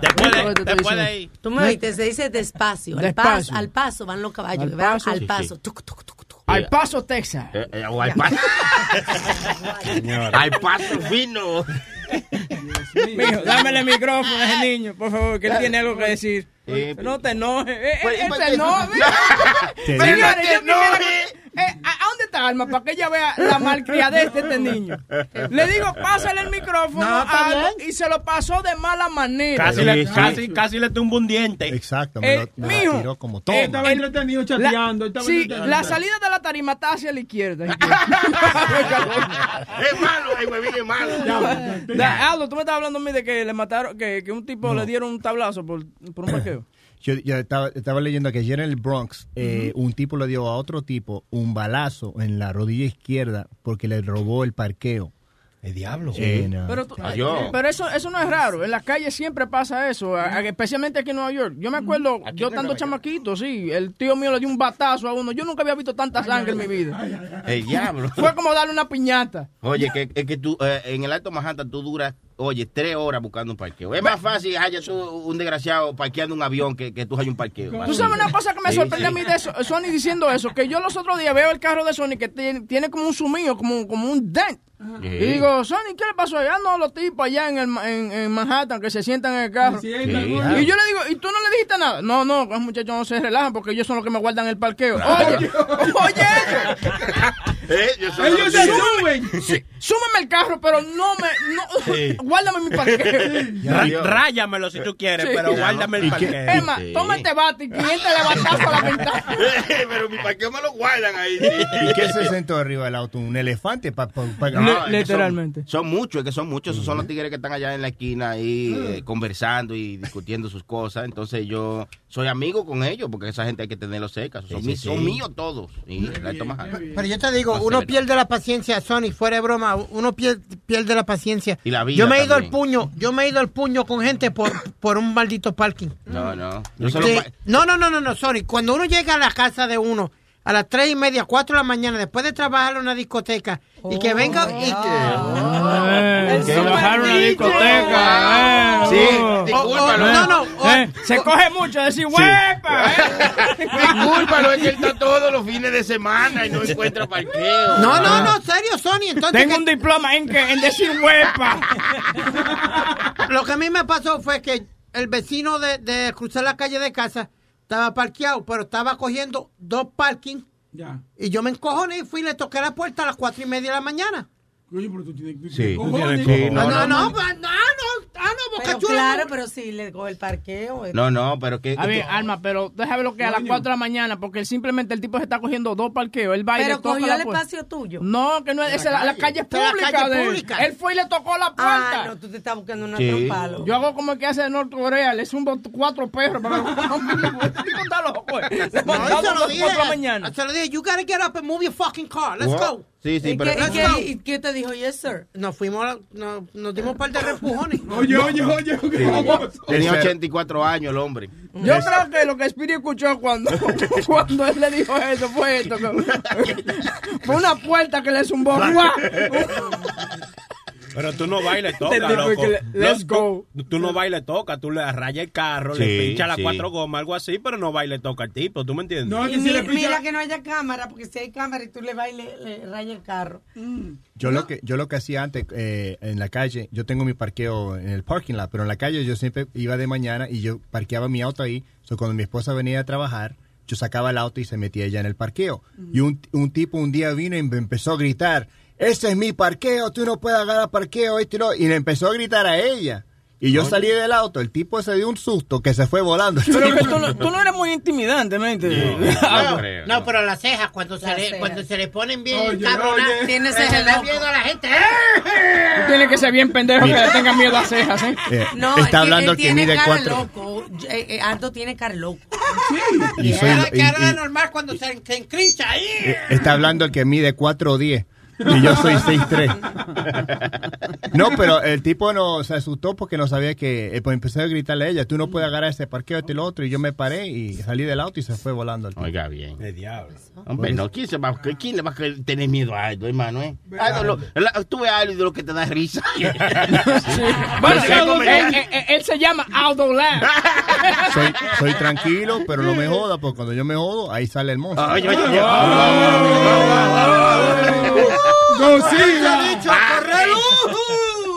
Después de, después de ahí. Tú me oíste, se dice despacio. Al, Despacio. pas- al paso van los caballos. Al que van paso. al paso. sí. Tuc, tuc, tuc, tuc. Al paso, Texas. Eh, eh, o al paso. al paso fino. Mijo, dámele el micrófono a ese niño, por favor, que él tiene algo que decir. Eh, no te enojes. Eh, pues, eh, él pues, se. Te Señores, digo. yo quisiera que- eh, ¿A a dónde está Alma? Para que ella vea la malcriadez de este niño. Le digo, pásale el micrófono No, a Aldo, bien. y se lo pasó de mala manera. Casi, Sí, le, sí. casi, casi le tumbo un diente. Exacto, me Eh, lo, me lo mijo, tiró como eh, todo. Estaba el- entretenido chateando. estaba Sí, entretenido. la salida de la tarima está hacia la izquierda. es malo, ay, huevín, es malo. Da- Aldo, tú me estabas hablando a mí de que le mataron, que, que un tipo le dieron un tablazo por, por un parqueo. Yo, yo estaba, estaba leyendo que ayer en el Bronx eh, un tipo le dio a otro tipo un balazo en la rodilla izquierda porque le robó el parqueo. El diablo. Sí, no. Pero, tú- pero eso, eso no es raro. En las calles siempre pasa eso, especialmente aquí en Nueva York. Yo me acuerdo, yo estando chamaquito, sí, el tío mío le dio un batazo a uno. Yo nunca había visto tanta sangre en mi vida. El diablo. Fue como darle una piñata. Oye, que, es que tú, eh, en el Alto Manhattan tú duras, oye, tres horas buscando un parqueo. Es más fácil haya un desgraciado parqueando un avión que, que tú hayas un parqueo. Tú sabes una cosa que me Sí, sorprende sí. a mí de eso, Sony diciendo eso, que yo los otros días veo el carro de Sony que tiene, tiene como un sumido, como, como un dent. Sí. Y digo, Sony, ¿qué le pasó allá? No, los tipos allá en, el, ma- en, en Manhattan que se sientan en el carro. Sí. Y yo le digo, ¿y tú no le dijiste nada? No, no, los muchachos no se relajan porque ellos son los que me guardan el parqueo. Oye, oye, Eh, yo soy- Ellos se suben. sí, súmeme el carro, pero no me, no, Sí. guárdame mi parqueo. Ráyamelo si tú quieres, Sí. pero guárdame el ¿Y qué- parqueo. Sí. toma este bate y cliente le batazo a la ventana. Pero mi parqueo me lo guardan ahí. ¿Y qué se sentó arriba del auto? ¿Un elefante? Pa, pa- pa- No, literalmente. Son, son muchos, es que son muchos. Esos son los tigres que están allá en la esquina ahí eh, conversando y discutiendo sus cosas. Entonces yo soy amigo con ellos porque esa gente hay que tenerlos cerca. Son, Sí, mi- sí, son míos todos. Y. Pero yo te digo, uno pierde la paciencia, Sony, fuera de broma, uno pier- pierde la paciencia. Y la vida yo me he ido al puño, yo me he ido al puño con gente por, por un maldito parking. No, no. Yo solo Sí. No, no, no, no, no, Sony. Cuando uno llega a la casa de uno a las tres y media, cuatro de la mañana, después de trabajar en una discoteca, y que venga y Eh, que que bajaron la DJ. discoteca. Sí, eh, oh. discúlpalo. no, no, oh, Eh, se coge mucho decir huepa. eh. Discúlpalo, es que él está todos los fines de semana y no encuentra parqueo. No, no, no, serio, Sony. Entonces, Tengo que- un diploma en, que, en decir huepa. lo que a mí me pasó fue que el vecino de, de cruzar la calle de casa estaba parqueado, pero estaba cogiendo dos parking. Ya. Y yo me encojoné y fui y le toqué la puerta a las cuatro y media de la mañana. Coño, pero tú tienes tú Sí. tienes cojones. Sí, No, no, no, no. no, no, no, no, Pero claro, pero si le coge el parqueo. No, no, pero que... A ver, Alma, pero déjame lo que a las 4 de la mañana, porque simplemente el tipo se está cogiendo dos parqueos. Él va y le Pero toca cogió la el puerta. espacio tuyo. No, que no es, esa es la, la calle la pública. calle de él. pública. Él fue y le tocó la puerta. Ah, no, tú te estás buscando una Sí. trompa. loco. Yo hago como el que hace de Norcorea, le zumbo cuatro perros para que está loco. eh. No, Levantado se a lo las dije. cuatro de la mañana. Se lo dije, you gotta get up and move your fucking car. Let's What? go. Sí, sí, ¿Y pero... qué, y qué- qué te dijo? Yes, sir. Nos fuimos, a- nos, nos dimos un par de reempujones. Oye, oye, oye. Sí. Tenía 84 años el hombre. Yo creo que lo que Spirit escuchó cuando, cuando él le dijo eso fue esto. que- fue una puerta que le zumbó. Pero tú no bailes, toca, loco. let's Loco, Tú no bailes, toca. Tú le rayas el carro, le pinchas las sí. cuatro gomas, algo así, pero no bailes, toca al tipo. ¿Tú me entiendes? Y mi- mira que no haya cámara, porque si hay cámara y tú le y le, rayas el carro. Yo lo que yo lo que hacía antes eh, en la calle, yo tengo mi parqueo en el parking lot, pero en la calle yo siempre iba de mañana y yo parqueaba mi auto ahí. So, cuando mi esposa venía a trabajar, yo sacaba el auto y se metía ella en el parqueo. Y un, un tipo un día vino y me empezó a gritar, ese es mi parqueo, tú no puedes agarrar parqueo, este y lo-". Y le empezó a gritar a ella. Y yo salí del auto, el tipo se dio un susto que se fue volando. Pero que tú, no, tú no eres muy intimidante, ¿no? No, no, pero las cejas, cuando, se Las le, cejas. cuando se le ponen bien Oye, loco. miedo a la gente. Tú tienes que ser bien pendejo que le tenga miedo a cejas, ¿eh? Eh, No, está él- hablando él que tiene mide cuatro. loco. Eh, eh, Aldo tiene cara loco. Y soy- Cara, y- cara y- normal cuando se, se encrincha ahí. Eh, Está hablando el que mide 4 o 10. Y yo soy 6'3. No, pero el tipo no se asustó porque no sabía que. eh, pues empecé a gritarle a ella: Tú no puedes agarrar ese parqueo, este y lo otro. Y yo me paré y salí del auto y se fue volando el tipo. Oiga bien. El diablo. Hombre, no, ¿quién, se va, ¿quién le va a tener miedo a algo, hermano? Eh? Algo, lo- la- tú ves algo de lo que te da risa. Bueno, sé cómo él, él- él- él se llama Aldo Land. Soy, soy tranquilo, pero no me joda, porque cuando yo me jodo, ahí sale el monstruo. Oye, oye, oye.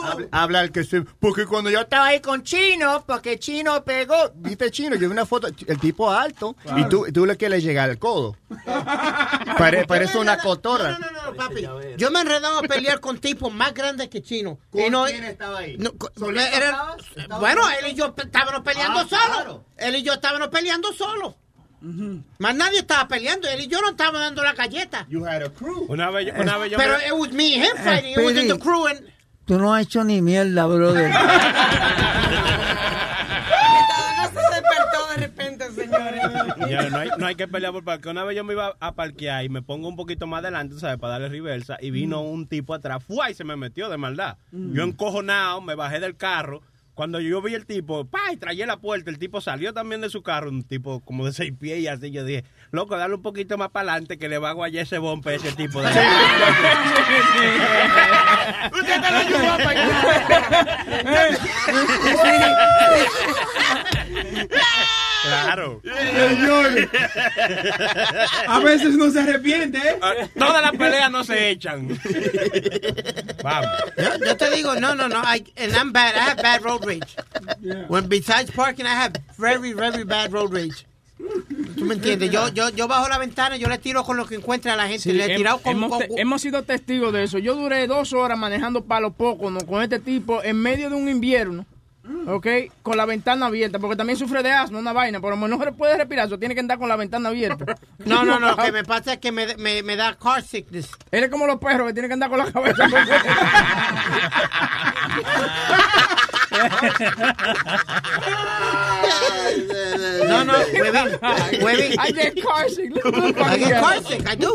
Habla- Habla el que se. Porque cuando yo estaba ahí con Chino, porque Chino pegó. ¿Viste Chino? Yo vi una foto, el tipo alto, y tú, tú le quieres llegar al codo. Pare- parece una cotorra. No, no, papi. Yo me he enredado a pelear con tipos más grandes que Chino. Y no- estaba ahí? no, co- era- bueno, él y yo estábamos peleando Ah, solos. claro. Él y yo estábamos peleando solos. Más nadie estaba peleando. Él y yo no estábamos dando la galleta. You had a crew. Una vez, yo- una vez yo Pero me- it was me and him fighting. It wasn't the crew. And, Tú no has hecho ni mierda, brother. No se despertó de repente, señores. Ya, no, hay, no hay que pelear por parqueo. Una vez yo me iba a parquear y me pongo un poquito más adelante, ¿sabes? Para darle reversa. Y vino un tipo atrás, ¡fua! y se me metió de maldad. Yo encojonado, me bajé del carro. Cuando yo vi el tipo, ¡pa! y traía la puerta, el tipo salió también de su carro, un tipo como de seis pies y así. Yo dije, loco, dale un poquito más para adelante que le va a guayar ese bombe a ese tipo de. Usted te lo ayudó a Claro. Señores. A veces no se arrepiente, ¿eh? Ah, Todas las peleas no se echan. Vamos. yo, yo te digo, no, no, no. I, and I'm bad. I have bad road rage. When besides parking, I have very, very bad road rage. ¿Tú me entiendes? Yo, yo, yo bajo la ventana y yo le tiro con lo que encuentre a la gente. Sí, le he hem- tirado con, hemos, con- te- hemos sido testigos de eso. Yo duré dos horas manejando palo poco ¿no? con este tipo en medio de un invierno. ¿Ok? Con la ventana abierta, porque también sufre de asma, una vaina, menos no puede respirar, eso tiene que andar con la ventana abierta. No, no, no. Lo que me pasa es que me, me, me da car sickness. Él es como los perros que tienen que andar con la cabeza. No, no, huevín. Huevín. I get car sick. Look, look, I get car sick. I do.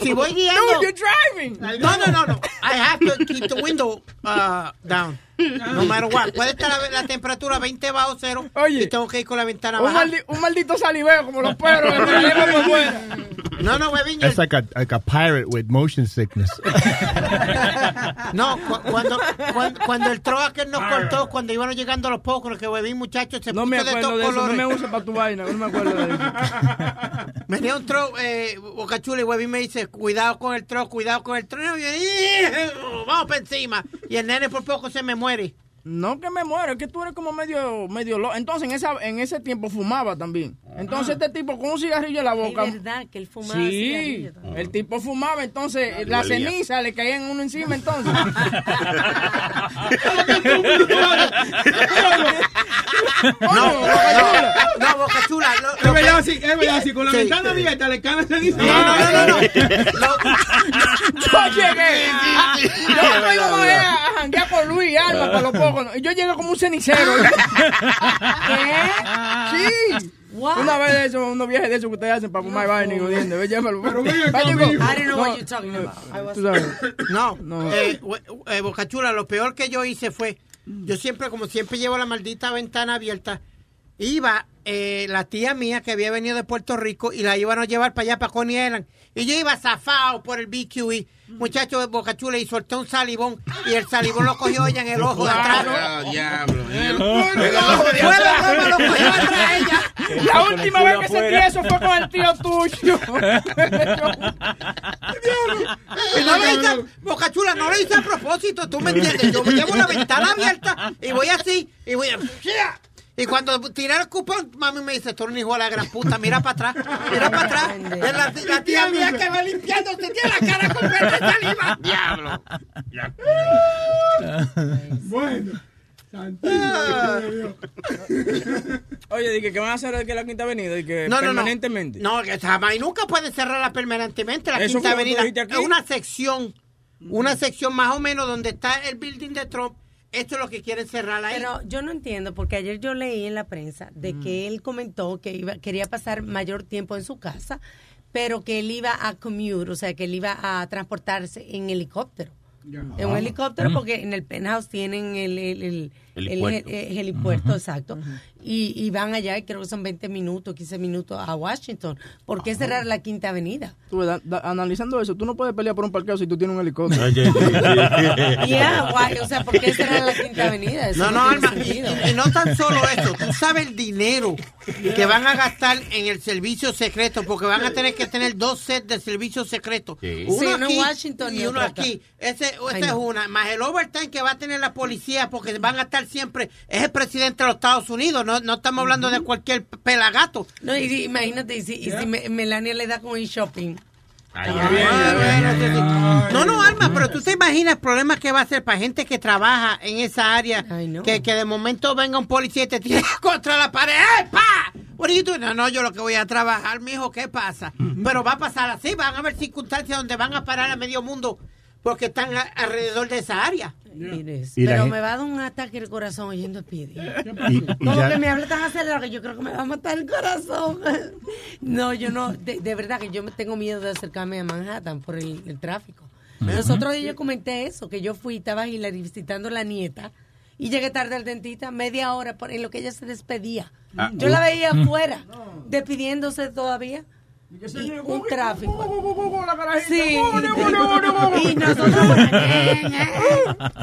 Si voy guiando. Dude, you're driving. No, no, no, no. I have to keep the window uh, down. No matter what. Puede estar la, la temperatura 20 bajo cero. Oye. Y tengo que ir con la ventana Un, baja. maldi- un maldito saliveo como los perros. que. No, no, huevín. It's like a, like a pirate with motion sickness. No, cu- cuando, cuando, cuando el troca nos cortó, cuando íbamos llegando a los pocos, que huevín, muchachos, se No puso me de acuerdo todos de eso, no colores. me uses para tu vaina, no me acuerdo de eso. Venía un tro, eh, Boca Chula, y Huevín me dice, cuidado con el tro, cuidado con el tro. Y yo, "Ih, Vamos para encima. Y el nene por poco se me muere. muere. No que me muero, es que tú eres como medio, medio loco. Entonces en esa, en ese tiempo fumaba también. Entonces este tipo con un cigarrillo en la boca. Es verdad que él fumaba Sí, el tipo fumaba, entonces la ceniza le caía en uno encima entonces. No, no, no, Boca Chula. lo- Es verdad, que- sí, es verdad, sí, con la ventana abierta le cae dice. No, no, no, no. Yo llegué. a- Yo íbamos a, a janguear con Luis y Alma por lo yo llegué como un cenicero. ¿Qué? Sí. Una vez de eso, unos viajes de esos que ustedes hacen para fumar vaina y jodiendo. Llévalo. Pero ven acá, Vaya, digo, mijo. I don't know what no, you're talking no, about. Eh, eh, Boca Chula, lo peor que yo hice fue, yo siempre, como siempre llevo la maldita ventana abierta, iba eh, la tía mía que había venido de Puerto Rico y la iban a llevar para allá, para Coney Island, y yo iba zafado por el BQE, muchacho de Boca Chula, y solté un salivón, y el salivón lo cogió ella en el ojo de atrás. Ah, diablo. Fue lo lo cogió atrás ella. La última vez que sentí eso fue con el tío tuyo. Y no lo hice, Boca Chula, no lo hice a propósito, tú me entiendes. Yo me llevo la ventana abierta y voy así, y voy a... Y cuando tiré el cupón, mami me dice, tú eres un hijo de la gran puta, mira para atrás, mira para atrás. Es la, la tía mía que va limpiando, se tiene la cara completa de saliva. Diablo. Bueno. Oye, dije que van a hacer de que la Quinta Avenida y que No, no, no. permanentemente. No, que jamás y nunca puede cerrarla permanentemente. La Eso Quinta Avenida es una sección, una sección más o menos donde está el building de Trump. Esto es lo que quieren cerrar ahí. Pero yo no entiendo, porque ayer yo leí en la prensa de que él comentó que iba, quería pasar mayor tiempo en su casa, pero que él iba a commute, o sea, que él iba a transportarse en helicóptero. En un helicóptero, Mm. porque en el penthouse tienen el, el, el, el Helipuerto. he- el helipuerto, exacto. y, y van allá, y creo que son 20 minutos, 15 minutos a Washington. ¿Por qué cerrar la Quinta Avenida? Tú, da- da- analizando eso, tú no puedes pelear por un parqueo si tú tienes un helicóptero. Yeah, guay, o sea, ¿por qué cerrar la Quinta Avenida? Eso No, no, tiene Alma, y, y- no tan solo eso, tú sabes el dinero que van a gastar en el servicio secreto, porque van a tener que tener dos sets de servicio secreto. Sí, Uno uno en aquí Washington y y uno acá. aquí. Ese, esa es no. una. Más el overtime que va a tener la policía, porque van a estar siempre. Es el presidente de los Estados Unidos, no, no estamos hablando de cualquier pelagato. No, y, imagínate, y si, y si Me- Melania le da con el shopping. No, no, Alma, pero tú te imaginas el problema que va a ser para gente que trabaja en esa área, que, que de momento venga un policía y te tire contra la pared, ¡eh, pa! What are you doing? No, no, yo lo que voy a trabajar, mijo, ¿qué pasa? Pero va a pasar así, van a haber circunstancias donde van a parar a medio mundo porque están a- alrededor de esa área. Mires, Y pero gente- me va a dar un ataque el corazón oyendo a Speedy. Y- y Como ya- que me habla tan acelerado que yo creo que me va a matar el corazón. No, yo no, de, de verdad que yo me tengo miedo de acercarme a Manhattan por el, el tráfico. Los otros días yo comenté eso, que yo fui, estaba Hillary visitando a la nieta y llegué tarde al dentista, media hora por, en lo que ella se despedía. Ah, yo la uh. veía afuera, despidiéndose todavía. Y un tráfico. Sí. Y nosotros.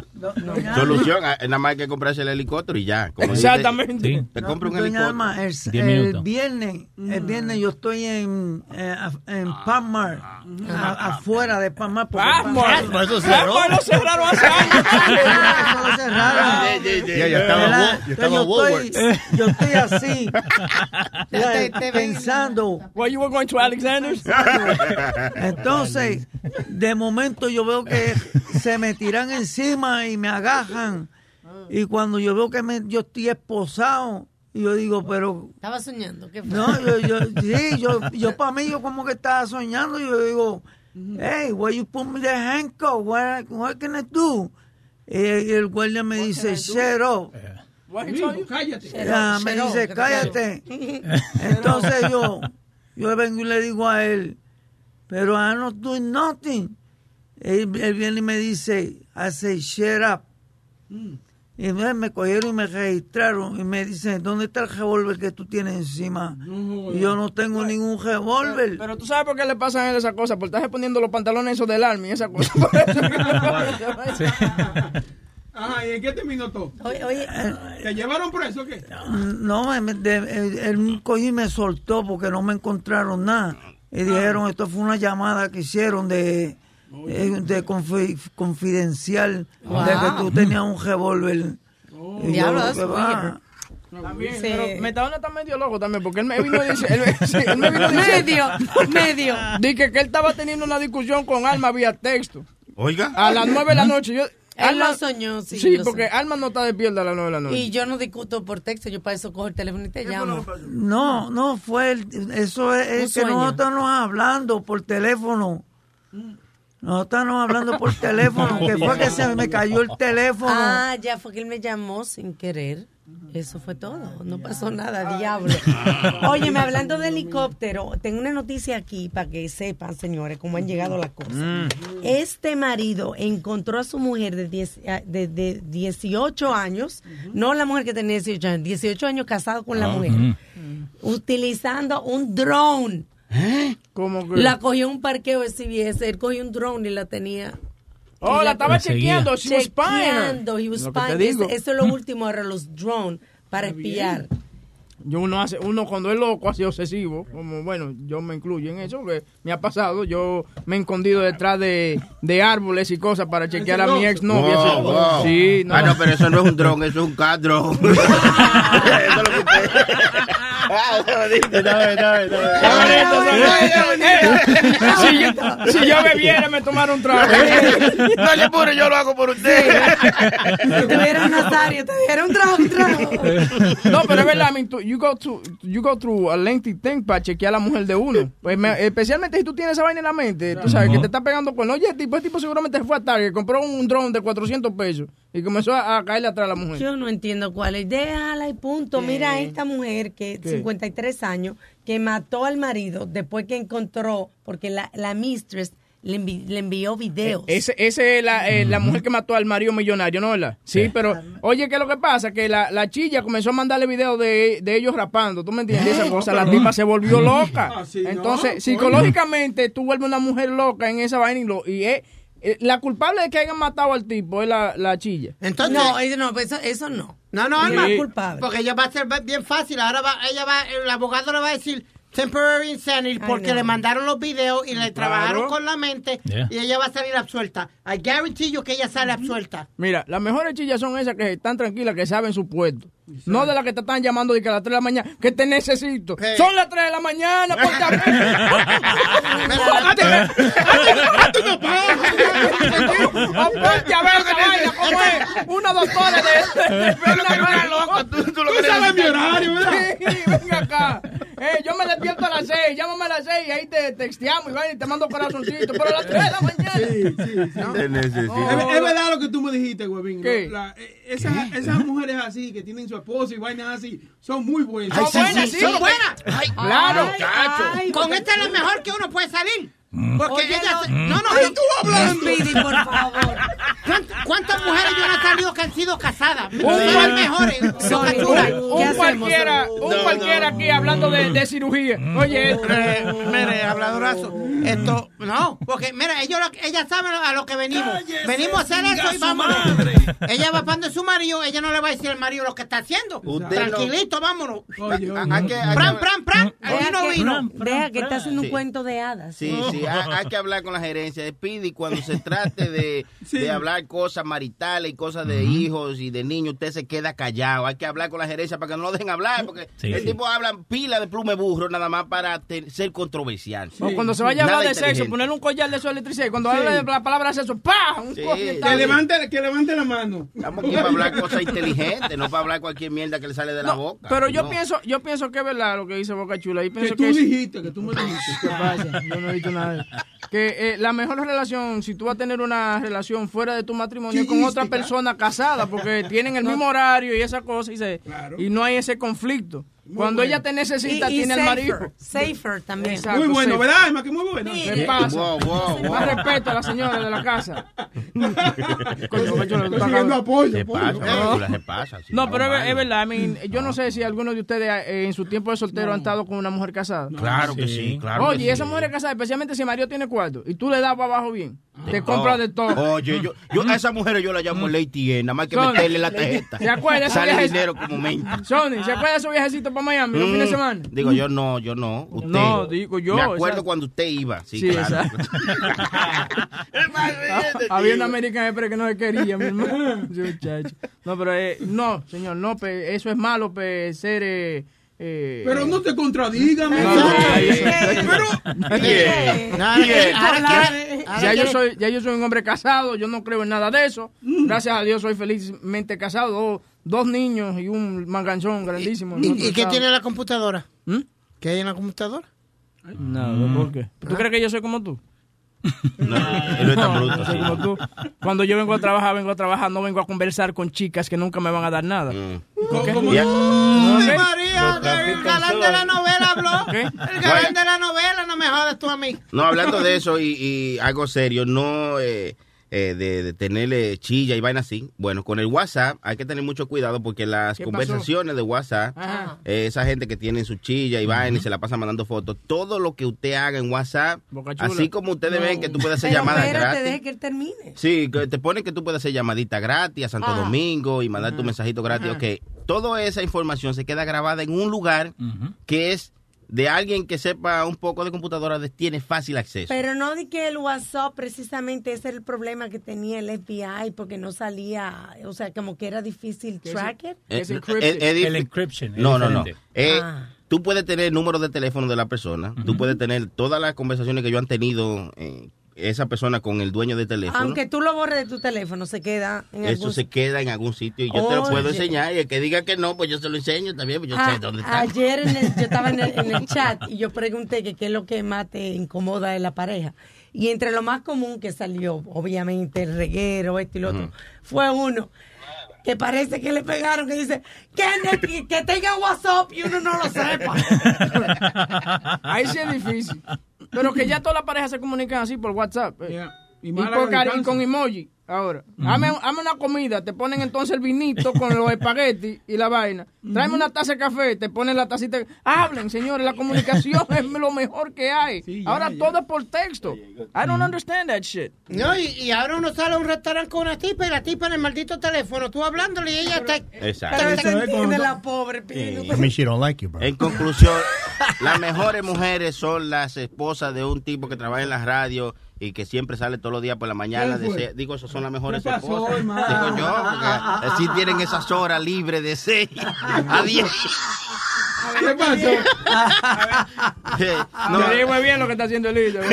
Solución, ah, nada más hay que comprarse el helicóptero y ya. como dice, Exactamente. Te compra un helicóptero. Alma, el, el viernes, el viernes yo estoy en, eh, en Palmar, a- afuera de Palmar. porque Palmar. Palmar- Eso cerró. Palmar lo cerraron hace años. Eso lo cerraron. Ya, yo estaba yo estaba yo estoy- Yo estoy así, ya, Te- te ven- pensando. Well, you were going to Alexander's? Entonces, de momento yo veo que se me tiran encima y me agajan. Y cuando yo veo que me, yo estoy esposado, yo digo, pero Estaba soñando. ¿qué fue? no, yo, yo, sí, yo, yo para mí, yo como que estaba soñando, yo digo, hey, why you put me the handcuff? What, what can I do? Y, y el guardia me dice, shut up. Mijo, cállate. Ya, me dice, cállate. Entonces yo, yo vengo y le digo a él, pero I not doing nothing. Él, él viene y me dice, I say, shut up. Y entonces me cogieron y me registraron y me dicen, ¿dónde está el revólver que tú tienes encima? Y yo no tengo ningún revólver. Pero tú sabes por qué le pasan a él esas cosas, por estar poniendo los pantalones esos del army y esa cosa. Ajá, ¿y en qué terminó todo? Oye, oye. ¿Te llevaron preso o qué? No, él, él cogió y me soltó porque no me encontraron nada. Y dijeron, esto fue una llamada que hicieron de, eh, de confi- confidencial, Wow. de que tú tenías un revólver Y yo Diablo, va- También, Sí. pero Metadona está medio loco también, porque él me vino decir... Él, sí, él me vino Medio, medio. Dije que él estaba teniendo una discusión con Alma vía texto. Oiga. A las 9 de la noche. Yo, Él lo soñó, sí, Sí, porque sé. Alma no está despierta a las 9 de la noche. Y yo no discuto por texto, yo para eso cojo el teléfono y te llamo. No, no fue el- eso es, es que nosotros nos hablando por teléfono. Nosotros estábamos hablando por teléfono, que fue que se me cayó el teléfono. Ah, ya fue que él me llamó sin querer. Eso fue todo. No pasó nada, diablo. Óyeme, hablando de helicóptero, tengo una noticia aquí para que sepan, señores, cómo han llegado las cosas. Este marido encontró a su mujer de, 10 eh, de, de 18 años, no la mujer que tenía 18 años, 18 años casado con la Ah, mujer, utilizando un drone. Como que... La cogió en un parqueo de CBS, él cogió un drone y la tenía. Oh, la estaba chequeando, she was. Chequeando, he was spying. Eso, es lo último ahora, los drones, para espiar. Yo uno hace, uno cuando es loco así obsesivo, como bueno, yo me incluyo en eso, porque me ha pasado, yo me he escondido detrás de, de árboles y cosas para chequear a mi ex novia. Wow, wow. Sí, no. Ah, no, pero eso no es un dron, eso es un cat drone. eso es lo que si, yo, bebiera me tomara un trago. No le pure, yo lo hago por usted. Si tuviera un Nazario, te un trago, un trago. No, pero es verdad, I mean, tú- you go to you go through a lengthy thing para chequear a la mujer de uno. Pues me- especialmente si tú tienes esa vaina en la mente, tú sabes que te está pegando con, oye, el tipo, el tipo seguramente fue a Target, compró un drone de 400 pesos y comenzó a, a caerle atrás a la mujer. Yo no entiendo cuál es. Déjala y punto. Mira a esta mujer que ¿Qué? 53 años que mató al marido después que encontró porque la, la mistress le, envi- le envió videos. Ese, ese es la, eh, la mujer que mató al marido millonario, ¿no? ¿verdad? Sí, pero oye, ¿qué es lo que pasa? Que la, la chilla comenzó a mandarle videos de, de ellos rapando, ¿tú me entiendes? Esa cosa, la tipa se volvió loca. Ah. Entonces, psicológicamente, tú vuelves una mujer loca en esa vaina y, lo, y es, eh, la culpable de que hayan matado al tipo es la, la chilla. Entonces, no, eso no, eso, eso no. No, no, Es más culpable. porque ella va a ser bien fácil. Ahora va, ella va, el abogado le va a decir temporary insanity porque le mandaron los videos y le trabajaron con la mente Yeah. y ella va a salir absuelta. I guarantee you que ella sale absuelta. Mira, las mejores chillas son esas que están tranquilas, que saben su puesto. No de las que te están llamando de que a las 3 de la mañana, que te necesito. Son las 3 de la mañana, ponte a Ponte a ver esa vaina, ¿cómo es? Una doctora de... Tú Tú sabes mi horario, ¿verdad? Sí, venga acá. Eh, yo me despierto a las 6, llámame a las 6 y ahí te texteamos y, vaina y te mando corazoncito. Pero a las 3 de la mañana. Te necesito. Es, es verdad lo que tú me dijiste, huevín. ¿Qué? La- eh, esas, esas mujeres así, que tienen su esposo y vainas así, son muy buenas. Ay, sí, sí, son buenas. Claro. Ay, con esta es lo mejor que uno puede salir. Porque Oye, ella... no. se- No, no, tú hablando. Speedy, por favor. ¿Cuántas- ¿Cuántas mujeres yo no he salido que han sido casadas? Un Son mejores. Sorry. Captura. ¿Qué Un cualquiera, un cualquiera aquí hablando de, de cirugía. Oye, Eh, mire, habladorazo. Esto, no, porque mira, ellos, lo- ella sabe a lo que venimos. venimos a hacer eso y vámonos. Ella va para su marido, ella no le va a decir al marido lo que está haciendo. Usted no- Tranquilito, vámonos. Oye, oye. Pran, pran, pran. Ahí Deja no que, vino. deja que está haciendo un Sí. cuento de hadas. Sí, sí, hay, hay que hablar con la gerencia de Speedy cuando se trate de, Sí. de hablar cosas maritales y cosas de hijos y de niños, usted se queda callado. Hay que hablar con la gerencia para que no lo dejen hablar, porque Sí, el sí. tipo habla pila de plume burro nada más para ser controversial. o cuando se vaya a hablar Nada de sexo, ponerle un collar de su electricidad. Y cuando Sí. hable de la palabra sexo, ¡pa! Un. Que levante, que levante la mano. Estamos aquí para hablar cosas inteligentes, no para hablar cualquier mierda que le sale de la boca. pero yo No. pienso, yo pienso que es verdad lo que dice Boca Chula. Y Que pienso tú que es- dijiste, que tú me dijiste. ¿Qué pasa? Yo no he dicho nada. Que eh, la mejor relación, si tú vas a tener una relación fuera de tu matrimonio es con otra persona casada, porque tienen el mismo horario y esa cosa, y, se, Claro. y no hay ese conflicto. Cuando bueno. ella te necesita, Y- y tiene al safer, marido. Safer también. Exacto, Muy bueno, sí. ¿verdad, Emma? Que muy bueno. ¿Qué pasa? Wow, wow, wow. Más respeto a la señora de la casa. Coño, apoyo. Se apoyo. pasa, Chula, se pasa. sí, No, pero es, verdad, I mean, yo no sé si alguno de ustedes eh, en su tiempo de soltero han estado con una mujer casada. Claro que sí, claro. Oye, que esa sí. mujer casada, especialmente si Mario tiene cuarto, y tú le das para abajo bien. Te compra de todo. Oye, yo, yo a esas mujeres yo las llamo Lady N, nada más que Sony, meterle la tarjeta. ¿Se acuerda Sale dinero como menta. Sony, ¿se acuerda de esos viajecitos para Miami los Mm, fines de semana? Digo, yo no, yo no. Usted. No, digo yo, Me acuerdo cuando usted iba. Sí, Sí, claro. Había una American Express que no se quería, mi hermano. No, pero eh, no, señor, no, pe- eso es malo, pe, ser... Eh, eh, Pero no te contradigas, No, no. Nada, eh, ahora Ahora quiere- quiere- ya, yo soy, ya yo soy un hombre casado, yo no creo en nada de eso. Gracias a Dios soy felizmente casado, dos, dos niños y un manganzón grandísimo. ¿Y, y qué tiene la computadora? ¿Qué hay en la computadora? No, ¿por qué? ¿Tú crees que yo soy como tú? No, él no es tan bruto, sí. como tú. Cuando yo vengo a trabajar, vengo a trabajar, no vengo a conversar con chicas que nunca me van a dar nada. ¿Ok? Ya. Ay, Ok. María, el galán de la novela habló. ¿Qué? El galán de la novela, no me jodas tú a mí. No, hablando de eso y, y algo serio, no eh, eh, de, de tenerle chilla y vaina así. Bueno, con el WhatsApp hay que tener mucho cuidado porque las conversaciones de WhatsApp, Ajá. eh, esa gente que tiene su chilla y vaina y se la pasa mandando fotos, todo lo que usted haga en WhatsApp, así como ustedes No. ven que tú puedes hacer Pero llamadas espérate, gratis. deje que él termine. Sí, que te ponen que tú puedes hacer llamadita gratis a Santo Ah. Domingo y mandar tu mensajito gratis. Ajá. Ok, toda esa información se queda grabada en un lugar que es de alguien que sepa un poco de computadora, de- tiene fácil acceso. Pero no di que el WhatsApp precisamente ese era el problema que tenía el FBI porque no salía, o sea, como que era difícil tracker. Eh, eh, eh, dif- El encryption es No, no, no. Eh, Ah. Tú puedes tener el número de teléfono de la persona, tú puedes tener todas las conversaciones que yo han tenido eh, esa persona con el dueño del teléfono. Aunque tú lo borres de tu teléfono, se queda en Eso algún se queda en algún sitio y yo te lo puedo Oye. enseñar. Y el que diga que no, pues yo se lo enseño también, pues yo Ah, sé dónde está. Ayer en el- yo estaba en el, en el chat y yo pregunté que qué es lo que más te incomoda de la pareja. Y entre lo más común que salió, obviamente, el reguero, esto y lo otro, fue uno que parece que le pegaron, que dice que tenga WhatsApp y uno no lo sepa. Ahí sí es difícil. Pero que ya todas las parejas se comunican así por WhatsApp. eh. Y Y, por con emoji. Ahora, hazme, hazme una comida, te ponen entonces el vinito con los espaguetis y la vaina. Tráeme una taza de café, te ponen la tacita. Hablen, señores, la comunicación es lo mejor que hay. Ahora todo es por texto. I don't understand that shit. No, y, y ahora uno sale a un restaurante con una tipa y la tipa en el maldito teléfono, tú hablándole y ella está... Exacto. La pobre, Pino. I mean, she don't like you, bro. En conclusión, las mejores mujeres son las esposas de un tipo que trabaja en la radio y que siempre sale todos los días por la mañana. Se- digo, esas son las mejores ¿Qué pasó, esposas. Digo yo, porque así tienen esas horas libres de 6 a 10. ¿Qué pasó? No. Te digo muy bien lo que está haciendo Elisa.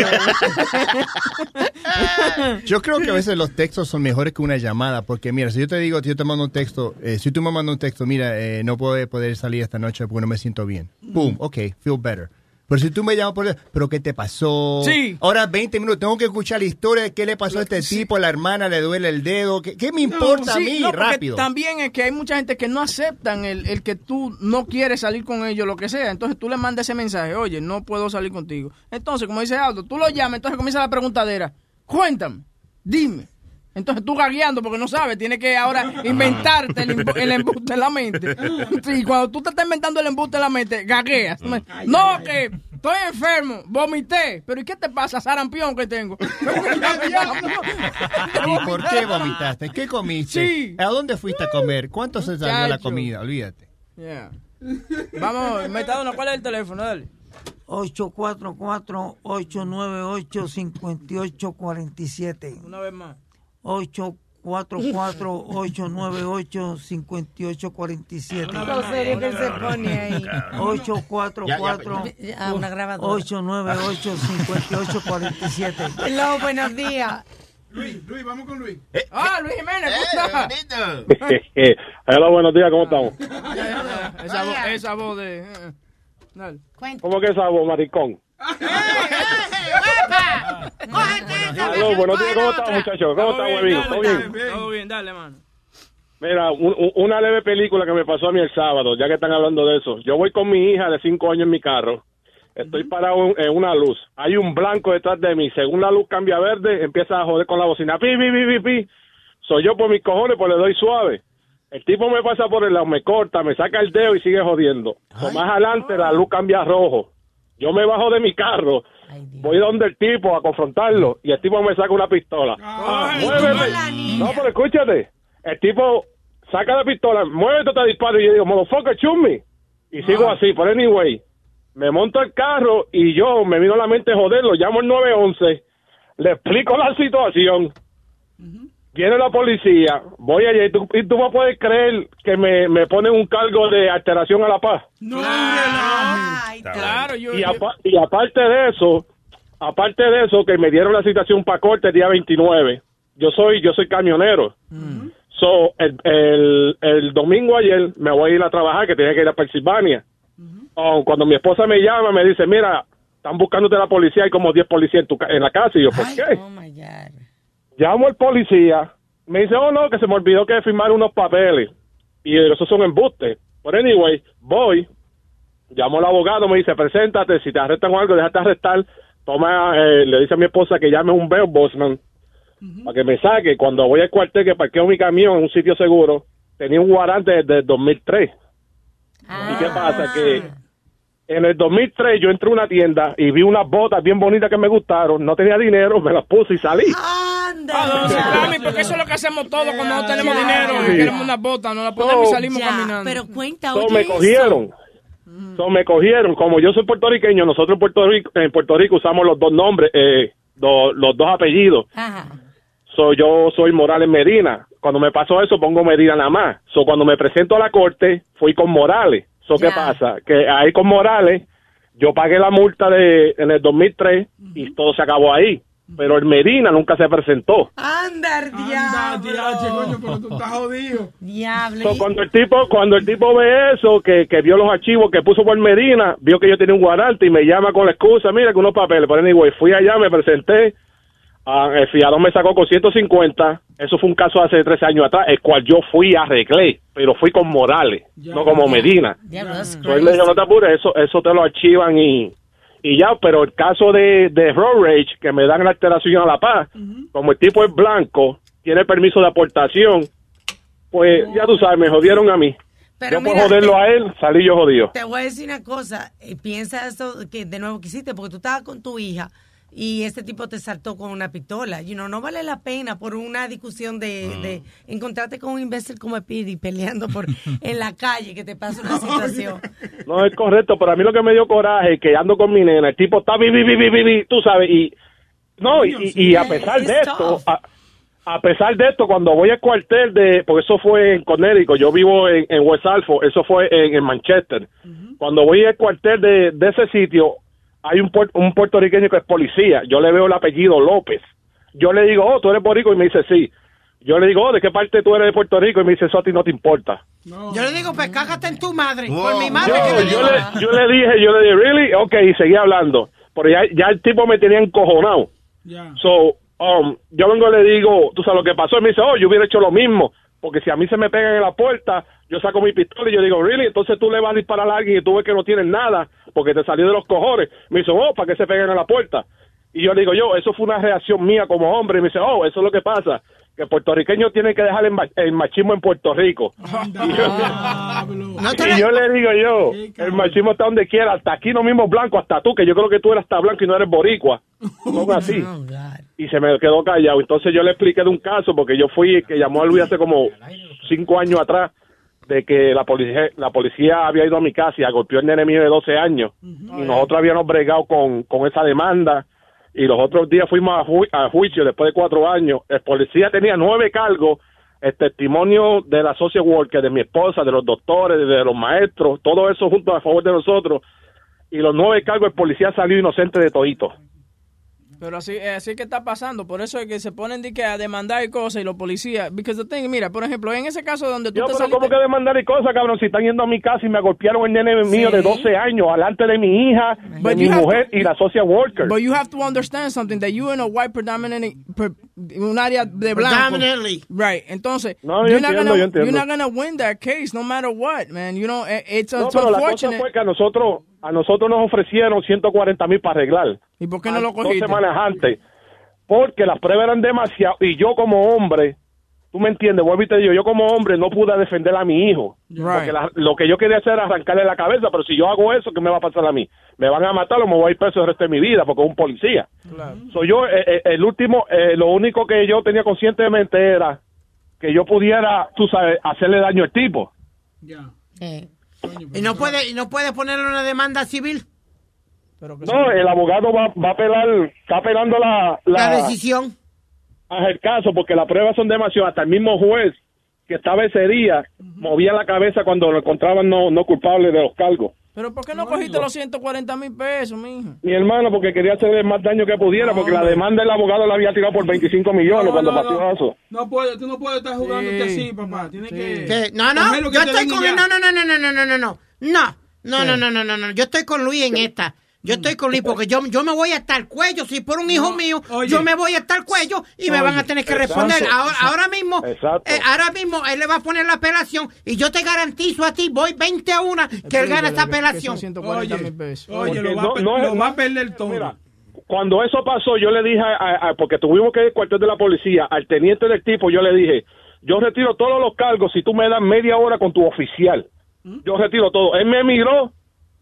Yo creo que a veces los textos son mejores que una llamada, porque mira, si yo te digo, si yo te mando un texto, eh, si tú me mandas un texto, mira, eh, no puedo poder salir esta noche porque no me siento bien. Boom, ok, feel better. Pero si tú me llamas por pero ¿qué te pasó? Sí. Ahora 20 minutos, tengo que escuchar la historia de qué le pasó a este tipo, la hermana le duele el dedo, ¿qué, qué me importa Sí, a mí? no, Rápido. También es que hay mucha gente que no aceptan el, el que tú no quieres salir con ellos, lo que sea. Entonces tú le mandas ese mensaje, oye, no puedo salir contigo. Entonces, como dice Aldo, tú lo llamas, entonces comienza la preguntadera. Cuéntame, dime. Entonces tú gagueando porque no sabes, tienes que ahora inventarte el, el embuste en la mente. Sí, cuando tú te estás inventando el embuste en la mente, gagueas. No, que estoy enfermo, vomité. Pero ¿y qué te pasa? Sarampión que tengo. ¿Y por qué vomitaste? ¿Qué comiste? Sí. ¿A dónde fuiste a comer? ¿Cuánto se salió la comida? Olvídate. Yeah. Vamos, Metadona, ¿cuál es el teléfono? Dale. 844-898-5847. Una vez más. 844-898-5847. Lo serio que se pone ahí. 844 Ah, una grabadora. 898-5847. Hello, buenos días. Luis, Luis, vamos con Luis. Ah, Luis Jiménez, ¿cómo estás? Hola, buenos días, ¿cómo estamos? Esa, voz, esa voz de... eh, Dale. ¿Cómo que esa voz, maricón? Aló, buenos días, ¿cómo estamos, muchachos? ¿Cómo está, Todo huevín? bien, ¿Todo bien? Todo bien, dale, mano. Mira, un- un- una leve película que me pasó a mí el sábado, ya que están hablando de eso. Yo voy con mi hija de cinco años en mi carro. Estoy parado en, en una luz. Hay un blanco detrás de mí. Según la luz cambia a verde, empieza a joder con la bocina. Pi, pi, pi, pi, pi. Soy yo por mis cojones, pues le doy suave. El tipo me pasa por el lado, me corta, me saca el dedo y sigue jodiendo. O más adelante la luz cambia a rojo. Yo me bajo de mi carro, voy donde el tipo a confrontarlo y el tipo me saca una pistola. Muévete. No, pero escúchate. El tipo saca la pistola, muévete, te disparo y yo digo, motherfucker, me. Y sigo así, por anyway. Me monto el carro y yo me vino a la mente joderlo, llamo el 911, le explico la situación. Viene la policía, voy allá y tú, y tú me puedes creer que me, me ponen un cargo de alteración a la paz. Claro, yo. Y, apa- y aparte de eso, aparte de eso, que me dieron la citación para corte el día 29. Yo soy, yo soy camionero. So, el, el, el domingo ayer me voy a ir a trabajar, que tenía que ir a Pensilvania. Oh, cuando mi esposa me llama, me dice, mira, están buscándote la policía, hay como 10 policías en, tu, ca- en la casa. Y yo, ¿por qué? Llamo al policía, me dice, oh no, que se me olvidó que firmar unos papeles. Y esos son embustes. Pero anyway, voy, llamo al abogado, me dice, preséntate, si te arrestan o algo, déjate arrestar. Toma, eh, le dice a mi esposa que llame un bail Bosman para que me saque. Cuando voy al cuartel que parqueo mi camión en un sitio seguro, tenía un guarante desde el 2003. ¿Y qué pasa? Que en el 2003 yo entré a una tienda y vi unas botas bien bonitas que me gustaron. No tenía dinero, me las puse y salí. Ah, no, sí, porque eso es lo que hacemos todos cuando no tenemos Ya. dinero y queremos una bota, nos la ponemos y No. salimos Ya, caminando. Pero cuenta, So, oye me eso. cogieron. So, me cogieron. Como yo soy puertorriqueño, nosotros en Puerto Rico, en Puerto Rico usamos los dos nombres, eh, do- los dos apellidos. Ajá. So, yo soy Morales Medina. Cuando me pasó eso, pongo Medina nada más. So, cuando me presento a la corte, fui con Morales. So, ¿qué pasa? Que ahí con Morales, yo pagué la multa de en el 2003 y todo se acabó ahí. Pero el Medina nunca se presentó. Anda, diablo. pero tú estás jodido. Diablo. So, cuando el tipo cuando el tipo ve eso que, que vio los archivos que puso por Medina vio que yo tenía un guarante y me llama con la excusa mira que unos papeles pero anyway fui allá me presenté ah, el fiador me sacó con 150 eso fue un caso hace 13 años atrás el cual yo fui y arreglé pero fui con Morales no como Medina Diablo, that's So, él me dijo no te apures eso eso te lo archivan y y ya, pero el caso de, de road rage, que me dan la alteración a la paz, como el tipo es blanco, tiene permiso de aportación, pues ya tú sabes, me jodieron a mí. Pero yo por mira, joderlo te- a él, salí yo jodido. Te voy a decir una cosa, eh, piensa eso que de nuevo que hiciste, porque tú estabas con tu hija y este tipo te saltó con una pistola. You know, no vale la pena por una discusión de, de encontrarte con un imbécil como Speedy peleando por en la calle que te pasa una situación. No es correcto, pero a mí lo que me dio coraje es que ando con mi nena, el tipo está vi, vi, vi, vi, vi, tú sabes, y no, y, y- y a pesar de esto, a, a pesar de esto, cuando voy al cuartel de, porque eso fue en Connecticut, yo vivo en, en West Alford, eso fue en, en Manchester. Cuando voy al cuartel de, de ese sitio, hay un, puer- un puertorriqueño que es policía, yo le veo el apellido López. Yo le digo, oh, tú eres boricua, y me dice, sí. Yo le digo, oh, ¿de qué parte tú eres de Puerto Rico? Y me dice, eso a ti no te importa. Yo le digo, pues cágate en tu madre. Por mi Yo, madre que le yo digo. le, yo le dije, yo le dije, really? Ok, y seguí hablando. Pero ya, ya el tipo me tenía encojonado. So, um, yo vengo y le digo, tú sabes lo que pasó. Y me dice, oh, yo hubiera hecho lo mismo. Porque si a mí se me pegan en la puerta, yo saco mi pistola y yo digo, really? Entonces tú le vas a disparar a alguien y tú ves que no tienes nada porque te salió de los cojones. Me dice, oh, ¿para qué se pegan en la puerta? Y yo le digo, yo, eso fue una reacción mía como hombre. Y me dice, oh, eso es lo que pasa. Que el puertorriqueño tiene que dejar el, ma- el machismo en Puerto Rico. Y yo, y yo le digo yo, el machismo está donde quiera, hasta aquí no mismo blanco, hasta tú, que yo creo que tú eres hasta blanco y no eres boricua. Son así. Y se me quedó callado. Entonces yo le expliqué de un caso, porque yo fui, que llamó a Luis hace como cinco años atrás, de que la policía, la policía había ido a mi casa y golpeó el nene mío de 12 años. Y nosotros habíamos bregado con, con esa demanda. Y los otros días fuimos a, ju- a juicio después de cuatro años. El policía tenía nueve cargos el testimonio de la social worker, de mi esposa, de los doctores, de los maestros, todo eso junto a favor de nosotros. Y los nueve cargos, el policía salió inocente de todito. Pero así, eh, así que está pasando. Por eso es que se ponen de que a demandar y cosas y los policías. Because the thing, mira, por ejemplo, en ese caso donde tú Yo, te pero saliste... ¿cómo que demandar y cosas, cabrón? Si están yendo a mi casa y me golpearon el nene mío de 12 años, alante de mi hija, de mi mujer y la social worker. But you have to understand something that you in a white predominant per- un área de blanco. Predominantly. Right. Entonces, No, yo you're not entiendo, gonna yo entiendo. you're not gonna win that case no matter what, man. You know, eh, it's, No, it's pero la cosa unfortunate. fue que a nosotros, a nosotros nos ofrecieron 140 mil para arreglar. ¿Y por qué no lo Dos cogiste? semanas antes. Porque las pruebas eran demasiado. Y yo como hombre, tú me entiendes, vuelvo y te digo, yo como hombre no pude defender a mi hijo. Porque la- lo que yo quería hacer era arrancarle la cabeza, pero si yo hago eso, ¿qué me va a pasar a mí? Me van a matar o me voy a ir preso el resto de mi vida porque es un policía. Soy yo, eh, eh, el último, eh, lo único que yo tenía conscientemente era que yo pudiera, tú sabes, hacerle daño al tipo. Y no puede, y no puede ponerle una demanda civil. No, el abogado va, va a apelar, está apelando la, la, la decisión. el caso, porque las pruebas son demasiado. Hasta el mismo juez que estaba ese día movía la cabeza cuando lo encontraban no, no culpable de los cargos. Pero ¿por qué no, cogiste los 140 mil pesos, mi mijo? Mi hermano, porque quería hacerle más daño que pudiera, porque la demanda del abogado la había tirado por 25 millones cuando pasó eso. No puede, tú no puedes estar jugando sí. así, papá. Tienes sí. que... ¿Qué? No, no, yo estoy con... No, no, no, no, no, no, no, no. No, no, no, no, no, no. Yo estoy con Luis en esta. Yo estoy con Luis porque yo, yo me voy hasta el cuello. Si por un hijo mío, yo me voy hasta el cuello y me van a tener que exacto, responder. Ahora, exacto. ahora mismo, Exacto. eh, ahora mismo él le va a poner la apelación y yo te garantizo a ti, voy 20 a 1 que él gana esa apelación. Oye, lo va, no- a, pe- no es- lo va a perder todo. Mira, cuando eso pasó, yo le dije, a- a- a- porque tuvimos que ir al cuartel de la policía, al teniente del tipo, yo le dije, yo retiro todos los cargos si tú me das media hora con tu oficial. Yo retiro todo. Él me miró,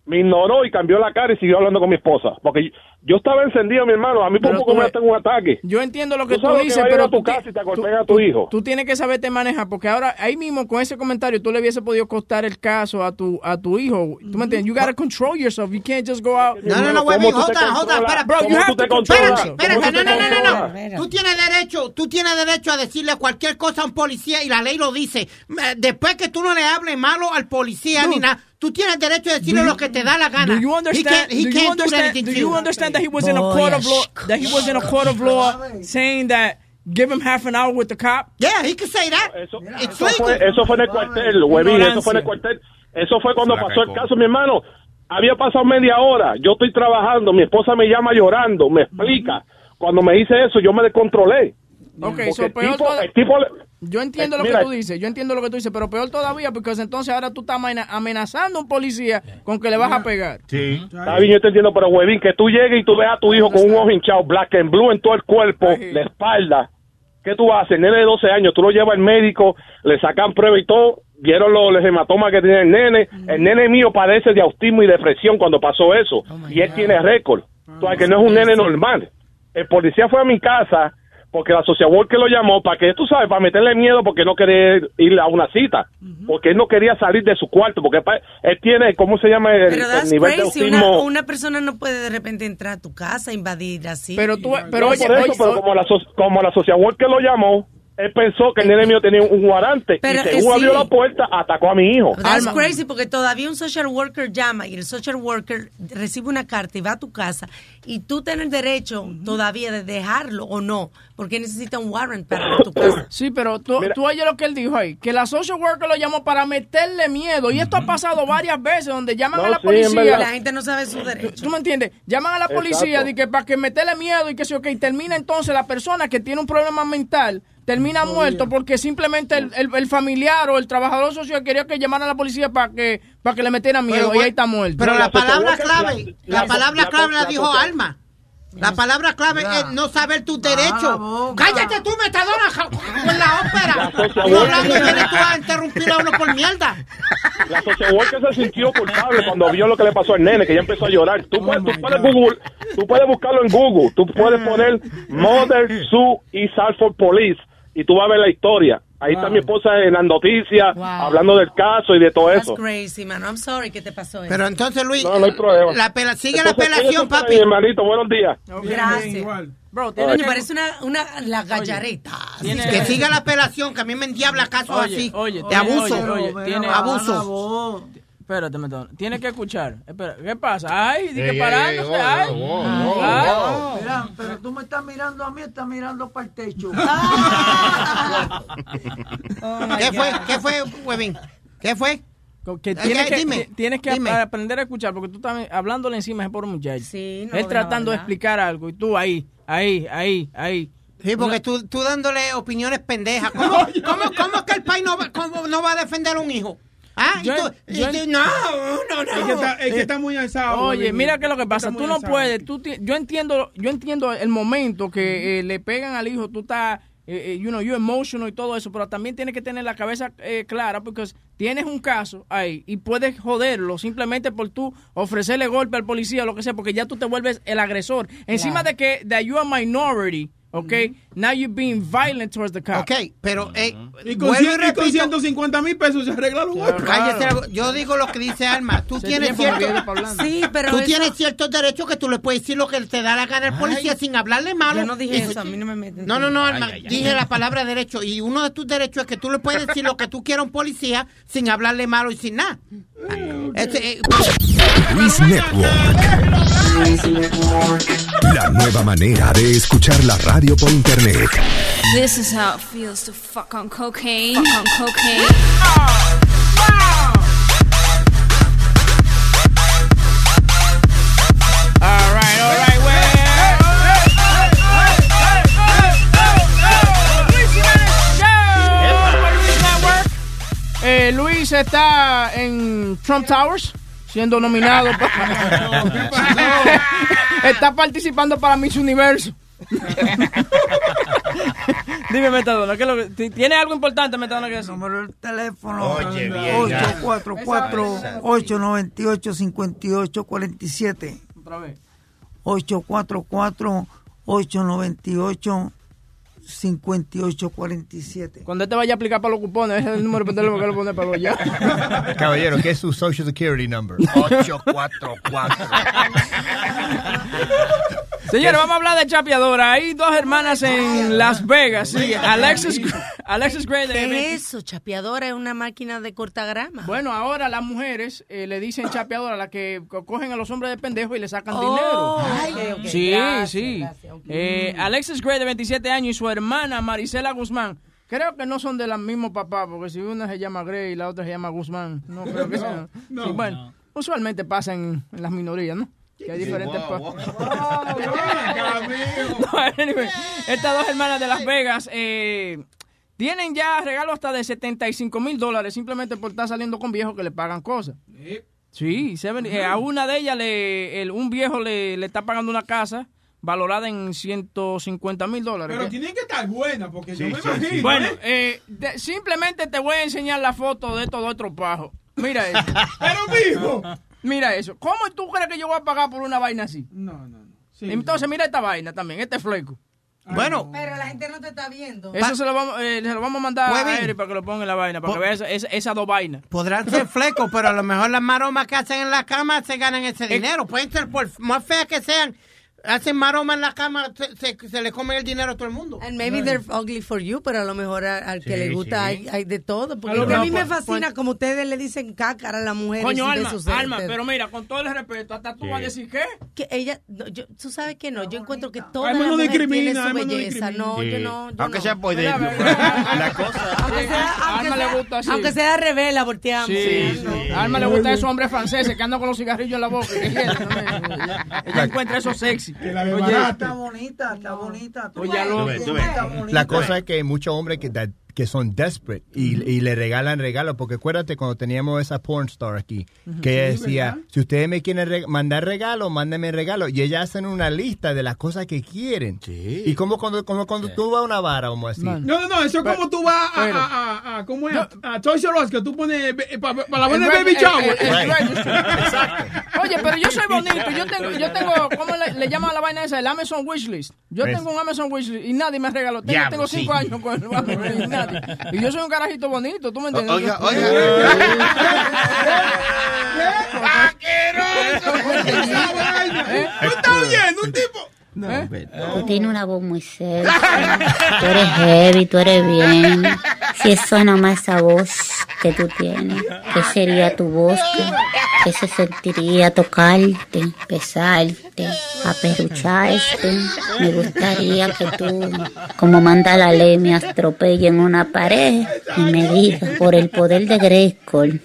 me ignoró y cambió la cara y siguió hablando con mi esposa. Porque yo, estaba encendido, mi hermano. A mí por poco tú me hacen un ataque. Yo entiendo lo que Tú tú, sabes que dices, va a ir pero a tu tú casa y te golpean a tu hijo. Tú tienes que saberte manejar, porque ahora ahí mismo con ese comentario tú le hubiese podido costar el caso a tu a tu hijo. ¿Tú me entiendes? You gotta control yourself. You can't just go out. No, no, no, Webby, joda, joda, espera, Bro, you ¿Cómo have tú to Espérate, yourself. espérate, ¿Cómo no, tú no, no, no, no. Tú tienes derecho, tú tienes derecho a decirle cualquier cosa a un policía y la ley lo dice. Después que tú no le hables malo al policía ni nada, tú tienes derecho a decirle lo que te da la gana. Do you He understand? can't- he do you can't do understand? anything Do to you you. Understand that he was in a court of law? That he was in a court of law saying that give him half an hour with the cop. Yeah, he could say that. Eso fue, eso fue en el cuartel, huevín, eso fue en el cuartel. Eso fue cuando La pasó el caso, mi hermano. Había pasado media hora, yo estoy trabajando, mi esposa me llama llorando, me explica. Cuando me dice eso, yo me descontrolé. Ok, Porque so el peor tipo- toda- el tipo Yo entiendo Eh, lo mira, que tú dices, yo entiendo lo que tú dices, pero peor todavía porque entonces ahora tú estás amena- amenazando a un policía con que le vas a pegar. Sí. Está bien, yo te entiendo, pero huevín, que tú llegues y tú veas a tu hijo con un ojo hinchado, black and blue en todo el cuerpo, la espalda. ¿Qué tú haces? El nene de 12 años, tú lo llevas al médico, le sacan prueba y todo, vieron los, hematomas que tiene el nene. El nene mío padece de autismo y depresión cuando pasó eso, y él tiene récord. O sea, que no es un nene normal. El policía fue a mi casa porque la social worker lo llamó para que, tú sabes, para meterle miedo porque no quería ir a una cita, porque él no quería salir de su cuarto, porque él tiene, ¿cómo se llama? El, Pero nivel de autismo. Una, una persona no puede de repente entrar a tu casa, invadir así. Pero tú, No, por eso, pero como la, como la social worker lo llamó, él pensó que el nene mío tenía un guarante Pero, y según eh, abrió sí. la puerta, atacó a mi hijo. That's crazy porque todavía un social worker llama y el social worker recibe una carta y va a tu casa y tú tienes derecho todavía de dejarlo o no, porque necesita un warrant para ir a tu casa. Sí, pero tú, tú oyes lo que él dijo ahí, que la social worker lo llamó para meterle miedo. Y esto ha pasado varias veces donde llaman No, a la sí, policía. verdad. La gente no sabe su derecho. ¿Tú me entiendes? Llaman a la policía de que para que meterle miedo y que sí, ok, termina entonces la persona que tiene un problema mental termina muerto porque simplemente el, el- el familiar o el trabajador social quería que llamara a la policía para que para que le metieran miedo y ahí está muerto. Pero la palabra clave, la, la- palabra la- clave la, dijo Alma. La palabra clave es no saber tus derechos. Cállate tú, metadona, con la ópera. hablando vienes tú a interrumpir a uno por mierda. La social worker se sintió culpable cuando vio lo que le pasó al nene, que ya empezó a llorar. Tú, puedes, tú puedes Google, tú puedes buscarlo en Google, tú puedes poner Mother Sue y Salford Police y tú vas a ver la historia. Ahí está mi esposa en las noticias Wow. hablando del caso y de todo That's eso. crazy, man. I'm sorry que te pasó eso. Pero entonces, Luis, No, no hay problema. la apela- sigue la Entonces, apelación, cuídate por papi. ahí, hermanito, buenos días. Gracias. Bro, Coño, parece una, una la gallareta. Que siga la apelación, que a mí me endiabla casos Oye, así. oye, de tiene- abuso. oye, oye, tiene- abuso. Espérate, Metón. Tienes que escuchar. Espera, ¿qué pasa? Ay, di que parándose. ey, ay. wow, wow, Ay. wow, Ay. Mira, pero tú me estás mirando a mí, estás mirando para el techo. ¿Qué fue? ¿Qué fue, Webin? ¿Qué fue? Que Eh, tienes eh, que, dime, ti- tienes que dime. aprender a escuchar porque tú estás hablándole encima es por un muchacho. no, Él tratando de explicar algo y tú ahí, ahí, ahí, ahí. Sí, porque tú, tú dándole opiniones pendejas. ¿Cómo, cómo, cómo que el país no va, cómo no va a defender a un hijo? ¿Ah? Y Yo- y yo- tú- no, no, no. Es que está, es que está muy alzado. Oye, Webin. mira qué es lo que pasa. Tú no alzado. puedes. Tú yo entiendo, yo entiendo el momento que eh, le pegan al hijo. Tú estás eh, eh, you know, you emotional y todo eso, pero también tienes que tener la cabeza eh, clara porque tienes un caso ahí y puedes joderlo simplemente por tú ofrecerle golpe al policía o lo que sea, porque ya tú te vuelves el agresor. Encima de que that you are minority, okay, now you're being violent towards the cop. Ok, pero eh, Y con, cien- y con repito- 150 mil pesos se arregla los golpes. Cállate, algo. yo digo lo que dice Alma. Tú Se tienes cierto. Sí, pero tú eso- tienes ciertos derechos que tú le puedes decir lo que te da la gana al policía sin hablarle malo. Yo no dije eso, a mí no me meten. No, no, no, Alma, ay, ay. dije la palabra derecho y uno de tus derechos es que tú le puedes decir lo que tú quieras a un policía sin hablarle malo y sin nada. Este, eh, Luis Network. La nueva manera de escuchar la radio por internet. This is how it feels to fuck on cocaine. Fuck on cocaine. All right, all right, Eh, Luis está en Trump Towers siendo nominado para- está participando para Miss Universo. Dime Metadona ¿qué es lo que- ti- tiene algo importante Metadona que decir número del teléfono. Oye, bien, ya. 844-898-5847 otra vez. 844-898-5847 cuando este vaya a aplicar para los cupones ese es el número de teléfono que lo pone para allá Caballero, ¿qué es su Social Security number? 844. Señores, vamos a hablar de chapeadora. Hay dos hermanas en Las Vegas. Sí, Alexis, Alexis Gray de ¿Qué 20 es eso? Chapeadora es una máquina de cortagrama. Bueno, ahora las mujeres eh, le dicen chapeadora a las que co- cogen a los hombres de pendejos y le sacan Oh, dinero. ok, ok. Sí, Gracias, sí. gracias. Eh, Alexis Gray de 27 años y su hermana Marisela Guzmán. Creo que no son de la misma papá, porque si una se llama Gray y la otra se llama Guzmán. No creo que sea. no, Sí, bueno, usualmente pasa en, en las minorías, ¿no? Que hay diferentes No, estas dos hermanas de Las Vegas eh, tienen ya regalos hasta de 75 mil dólares simplemente por estar saliendo con viejos que le pagan cosas. Sí, seven- eh, a una de ellas le, el- un viejo le, le está pagando una casa valorada en 150 mil dólares. Pero tienen que estar buenas porque yo me sí, imagino. sí. Bueno, ¿eh? eh, de- simplemente te voy a enseñar la foto de estos dos tropajos. Mira eso. Pero mijo. Mira eso. ¿Cómo tú crees que yo voy a pagar por una vaina así? No, no, no. Entonces, mira esta vaina también, este fleco. Bueno, Pero la gente no te está viendo. Eso se lo, vamos, eh, se lo vamos a mandar a. Eric para que lo ponga en la vaina, para que Po- vea esa- esa- esas dos vainas. podrán ser flecos, pero a lo mejor las maromas que hacen en la cama se ganan ese dinero. Pueden ser por más feas que sean. Hacen maromas en la cama, se, se, se le comen el dinero a todo el mundo. And maybe they're ugly for you, pero a lo mejor a- al que Sí, le gusta sí. hay, hay de todo. Porque A lo a, mí me fascina pues- como ustedes le dicen cácara a la mujer. Coño, Alma, Alma, pero mira, con todo el respeto, hasta tú Sí. vas a decir qué. que ella, no, yo, tú sabes que no, yo encuentro que toda la no mujer tiene su no belleza. No, Sí. yo no, yo Aunque no. sea por Mira, dentro. ¿verdad? La cosa. Aunque sea, aunque Alma le gusta así. aunque sea revela, volteamos. Sí, Alma le gusta esos hombres franceses que andan con los cigarrillos en la boca. y que quieren, ¿no? Ella, ella encuentra eso sexy. Oye, está bonita, está bonita. Oye, lo- está Tú ves, bonita. La cosa es que hay muchos hombres que, that- que son desperate y, y le regalan regalos. Porque acuérdate cuando teníamos esa porn star aquí, que ella Sí, decía, ¿verdad? si ustedes me quieren re- mandar regalos, mándenme regalos. Y ellas hacen una lista de las cosas que quieren. Y como cuando, como cuando tú vas a una vara, vamos a decir. No, no, no, eso es como tú vas a, a, a, a- ¿cómo es? A, a Toys R Us, que tú pones para la buena El baby shower. registry. Oye, pero yo soy bonito. Yo tengo, yo tengo ¿cómo le, le llaman a la vaina esa? El Amazon Wishlist. Yo Pues- tengo un Amazon Wishlist y nadie me regaló. Tengo, tengo cinco sí. años con el Amazon y yo soy un carajito bonito, ¿tú me entiendes? Oiga, ¿Tú estás oyendo? Un tipo. Tú tienes una voz muy sexy. Tú eres heavy, tú eres bien. Si eso nada más esa voz que tú tienes, ¿qué sería tu voz? ¿Qué se sentiría tocarte, besarte, aperrucharte? Me gustaría que tú, como manda la ley, me atropelle en una pared y me digas, por el poder de Grayskull,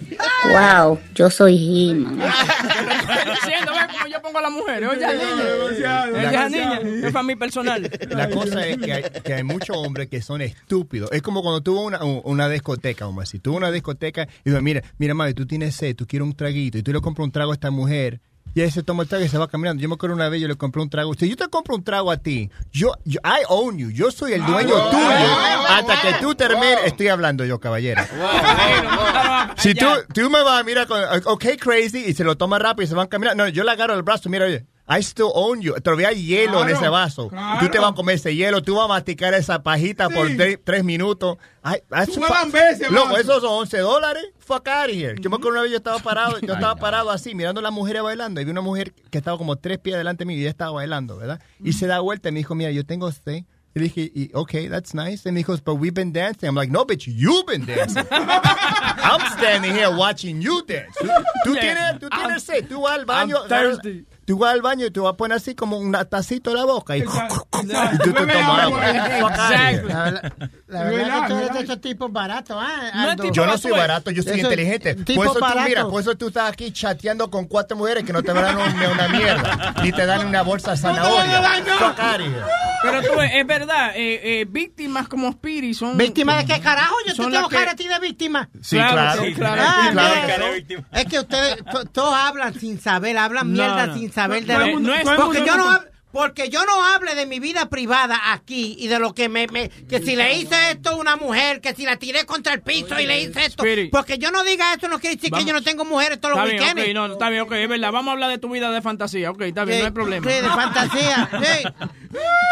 wow, yo soy He-Man. A las mujeres. Oye, niña. Oye, niña. Es para mí personal. La cosa es que hay, que hay muchos hombres que son estúpidos. Es como cuando a una, una discoteca. Tú vas a una discoteca y dices, mira, mira, mami, tú tienes sed, tú quieres un traguito y tú le compras un trago a esta mujer Y ahí se toma el trago y se va caminando. Yo me acuerdo una vez, yo le compré un trago. Si yo te compro un trago a ti, yo, yo I own you. Yo soy el dueño tuyo. Hasta que tú termines, estoy hablando yo, caballero. Si tú, tú me vas a mirar con, ok, crazy, y se lo toma rápido y se van caminando. No, yo le agarro el brazo, mira, oye. I still own you. Todavía hay hielo en ese vaso. claro. Tú te vas a comer ese hielo, tú vas a masticar esa pajita por tre- tres minutos. Ay, Tú dan veces, Loco, esos son 11 dólares. Fuck out of here. Yo me acuerdo una vez yo estaba parado, yo estaba parado así, mirando a las mujeres bailando. Y vi una mujer que estaba como tres pies delante de mí y ella estaba bailando, ¿verdad? Y se da vuelta y me dijo, mira, yo tengo este. Y dije, y, okay, that's nice. And me dijo, but we've been dancing. I'm like, no, bitch, you've been dancing. I'm standing here watching you dance. Tú, tú Yeah. tienes, tú tienes sed. Tú vas al baño. I'm agarras- thirsty. Tú vas al baño y te vas a poner así como un tacito en la boca. Y, y tú te Exacto. tomas agua. Here. La, la- la verdad que tú eres de esos tipos baratos, ¿ah? Yo no soy barato, yo soy Eso- inteligente. tipo Por eso, tú, mira, por eso tú estás aquí chateando con cuatro mujeres que no te dan una, una mierda. Ni te dan una bolsa de zanahoria. Pero tú ves, es verdad, eh, eh, víctimas como Spirit son... ¿Víctima de qué carajo? Yo te tengo cara a ti de víctima. Sí, claro. sí, claro. Ah, Sí, claro sí. Es que ustedes to- todos hablan sin saber, hablan No, mierda no. sin saber de No, lo- no es- porque yo no no- hab- porque yo no hable de mi vida privada aquí y de lo que me, me- que si le hice esto a una mujer, que si la tiré contra el piso y le hice esto, Spirit. porque yo no diga eso no quiere decir Vamos. que yo no tengo mujeres todos Está los bien, weekends. ok, no, está bien, ok, es verdad. Vamos a hablar de tu vida de fantasía, ok, está bien, Sí, no hay problema. sí, de fantasía, sí.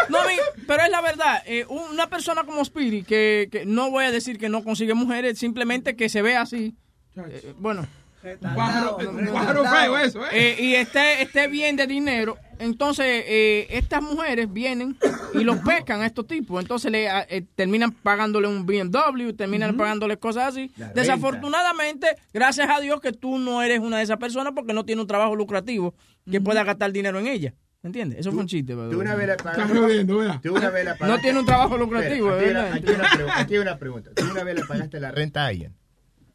No, mi- pero es la verdad, eh, una persona como Spirit, que, que no voy a decir que no consigue mujeres, simplemente que se ve así, eh, bueno... Un pájaro feo eso, ¿eh? Eh, y esté, esté bien de dinero, entonces eh, estas mujeres vienen y los pescan a estos tipos, entonces le eh, terminan pagándole un BMW, terminan pagándole cosas así. Desafortunadamente, gracias a Dios que tú no eres una de esas personas porque no tiene un trabajo lucrativo que pueda gastar dinero en ella. ¿Entiendes? Eso fue un chiste. Tú una vez le pagaste- Estás jodiendo, ¿verdad? Tú una vez le No tiene un trabajo lucrativo, aquí, hay una, aquí hay una pregu- aquí hay una pregunta. ¿Tú una vez le pagaste la renta a alguien?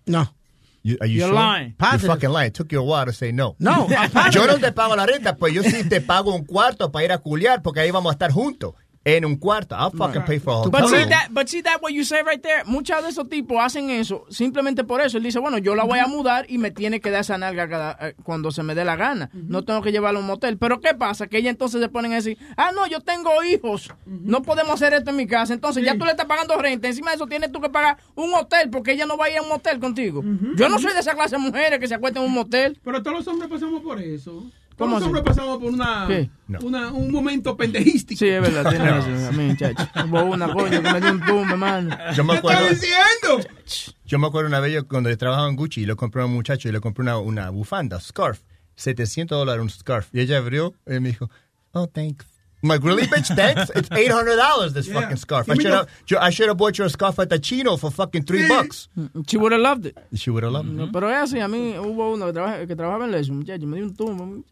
No. You, are you You're sure? lying. You're Positive. fucking lying. It took you a while to say no. No, I'm positive. yo no te pago la renta, pues yo sí te pago un cuarto para ir a culiar, porque ahí vamos a estar juntos. En un cuarto. I'll fucking pay for a hotel But see, that, but see that what you say right there. Muchos de esos tipos hacen eso simplemente por eso. Él dice, bueno, yo la voy a mudar y me tiene que dar esa nalga cada, eh, cuando se me dé la gana. No tengo que llevarla a un motel. Pero ¿qué pasa? Que ella entonces se ponen a decir, ah, no, yo tengo hijos. No podemos hacer esto en mi casa. Entonces ya tú le estás pagando renta. Encima de eso tienes tú que pagar un hotel porque ella no va a ir a un motel contigo. Yo no soy de esa clase de mujeres que se acuestan en un motel. Pero todos los hombres pasamos por eso. ¿Cómo hombres pasamos por una, ¿Qué? una- un momento pendejístico. Sí, es verdad, tienes razón. A mí, chacho. Hubo una coño que me dio un tumbe, hermano. Yo me acuerdo. ¿Qué estás diciendo? Yo me acuerdo una vez yo, cuando yo trabajaba en Gucci y le compré a un muchacho y le compré una, una bufanda, scarf. 700 dólares un scarf. Y ella abrió y me dijo, oh, thanks. I'm like, really, bitch? Thanks? It's $800 this Yeah. fucking scarf. I Give me should, have, I should have bought you a scarf at the chino for fucking three bucks. She would have loved it. She would have loved it. Pero es así, a mí hubo uno que, trabaja- que trabajaba en eso, muchacho, me dio un tumbo.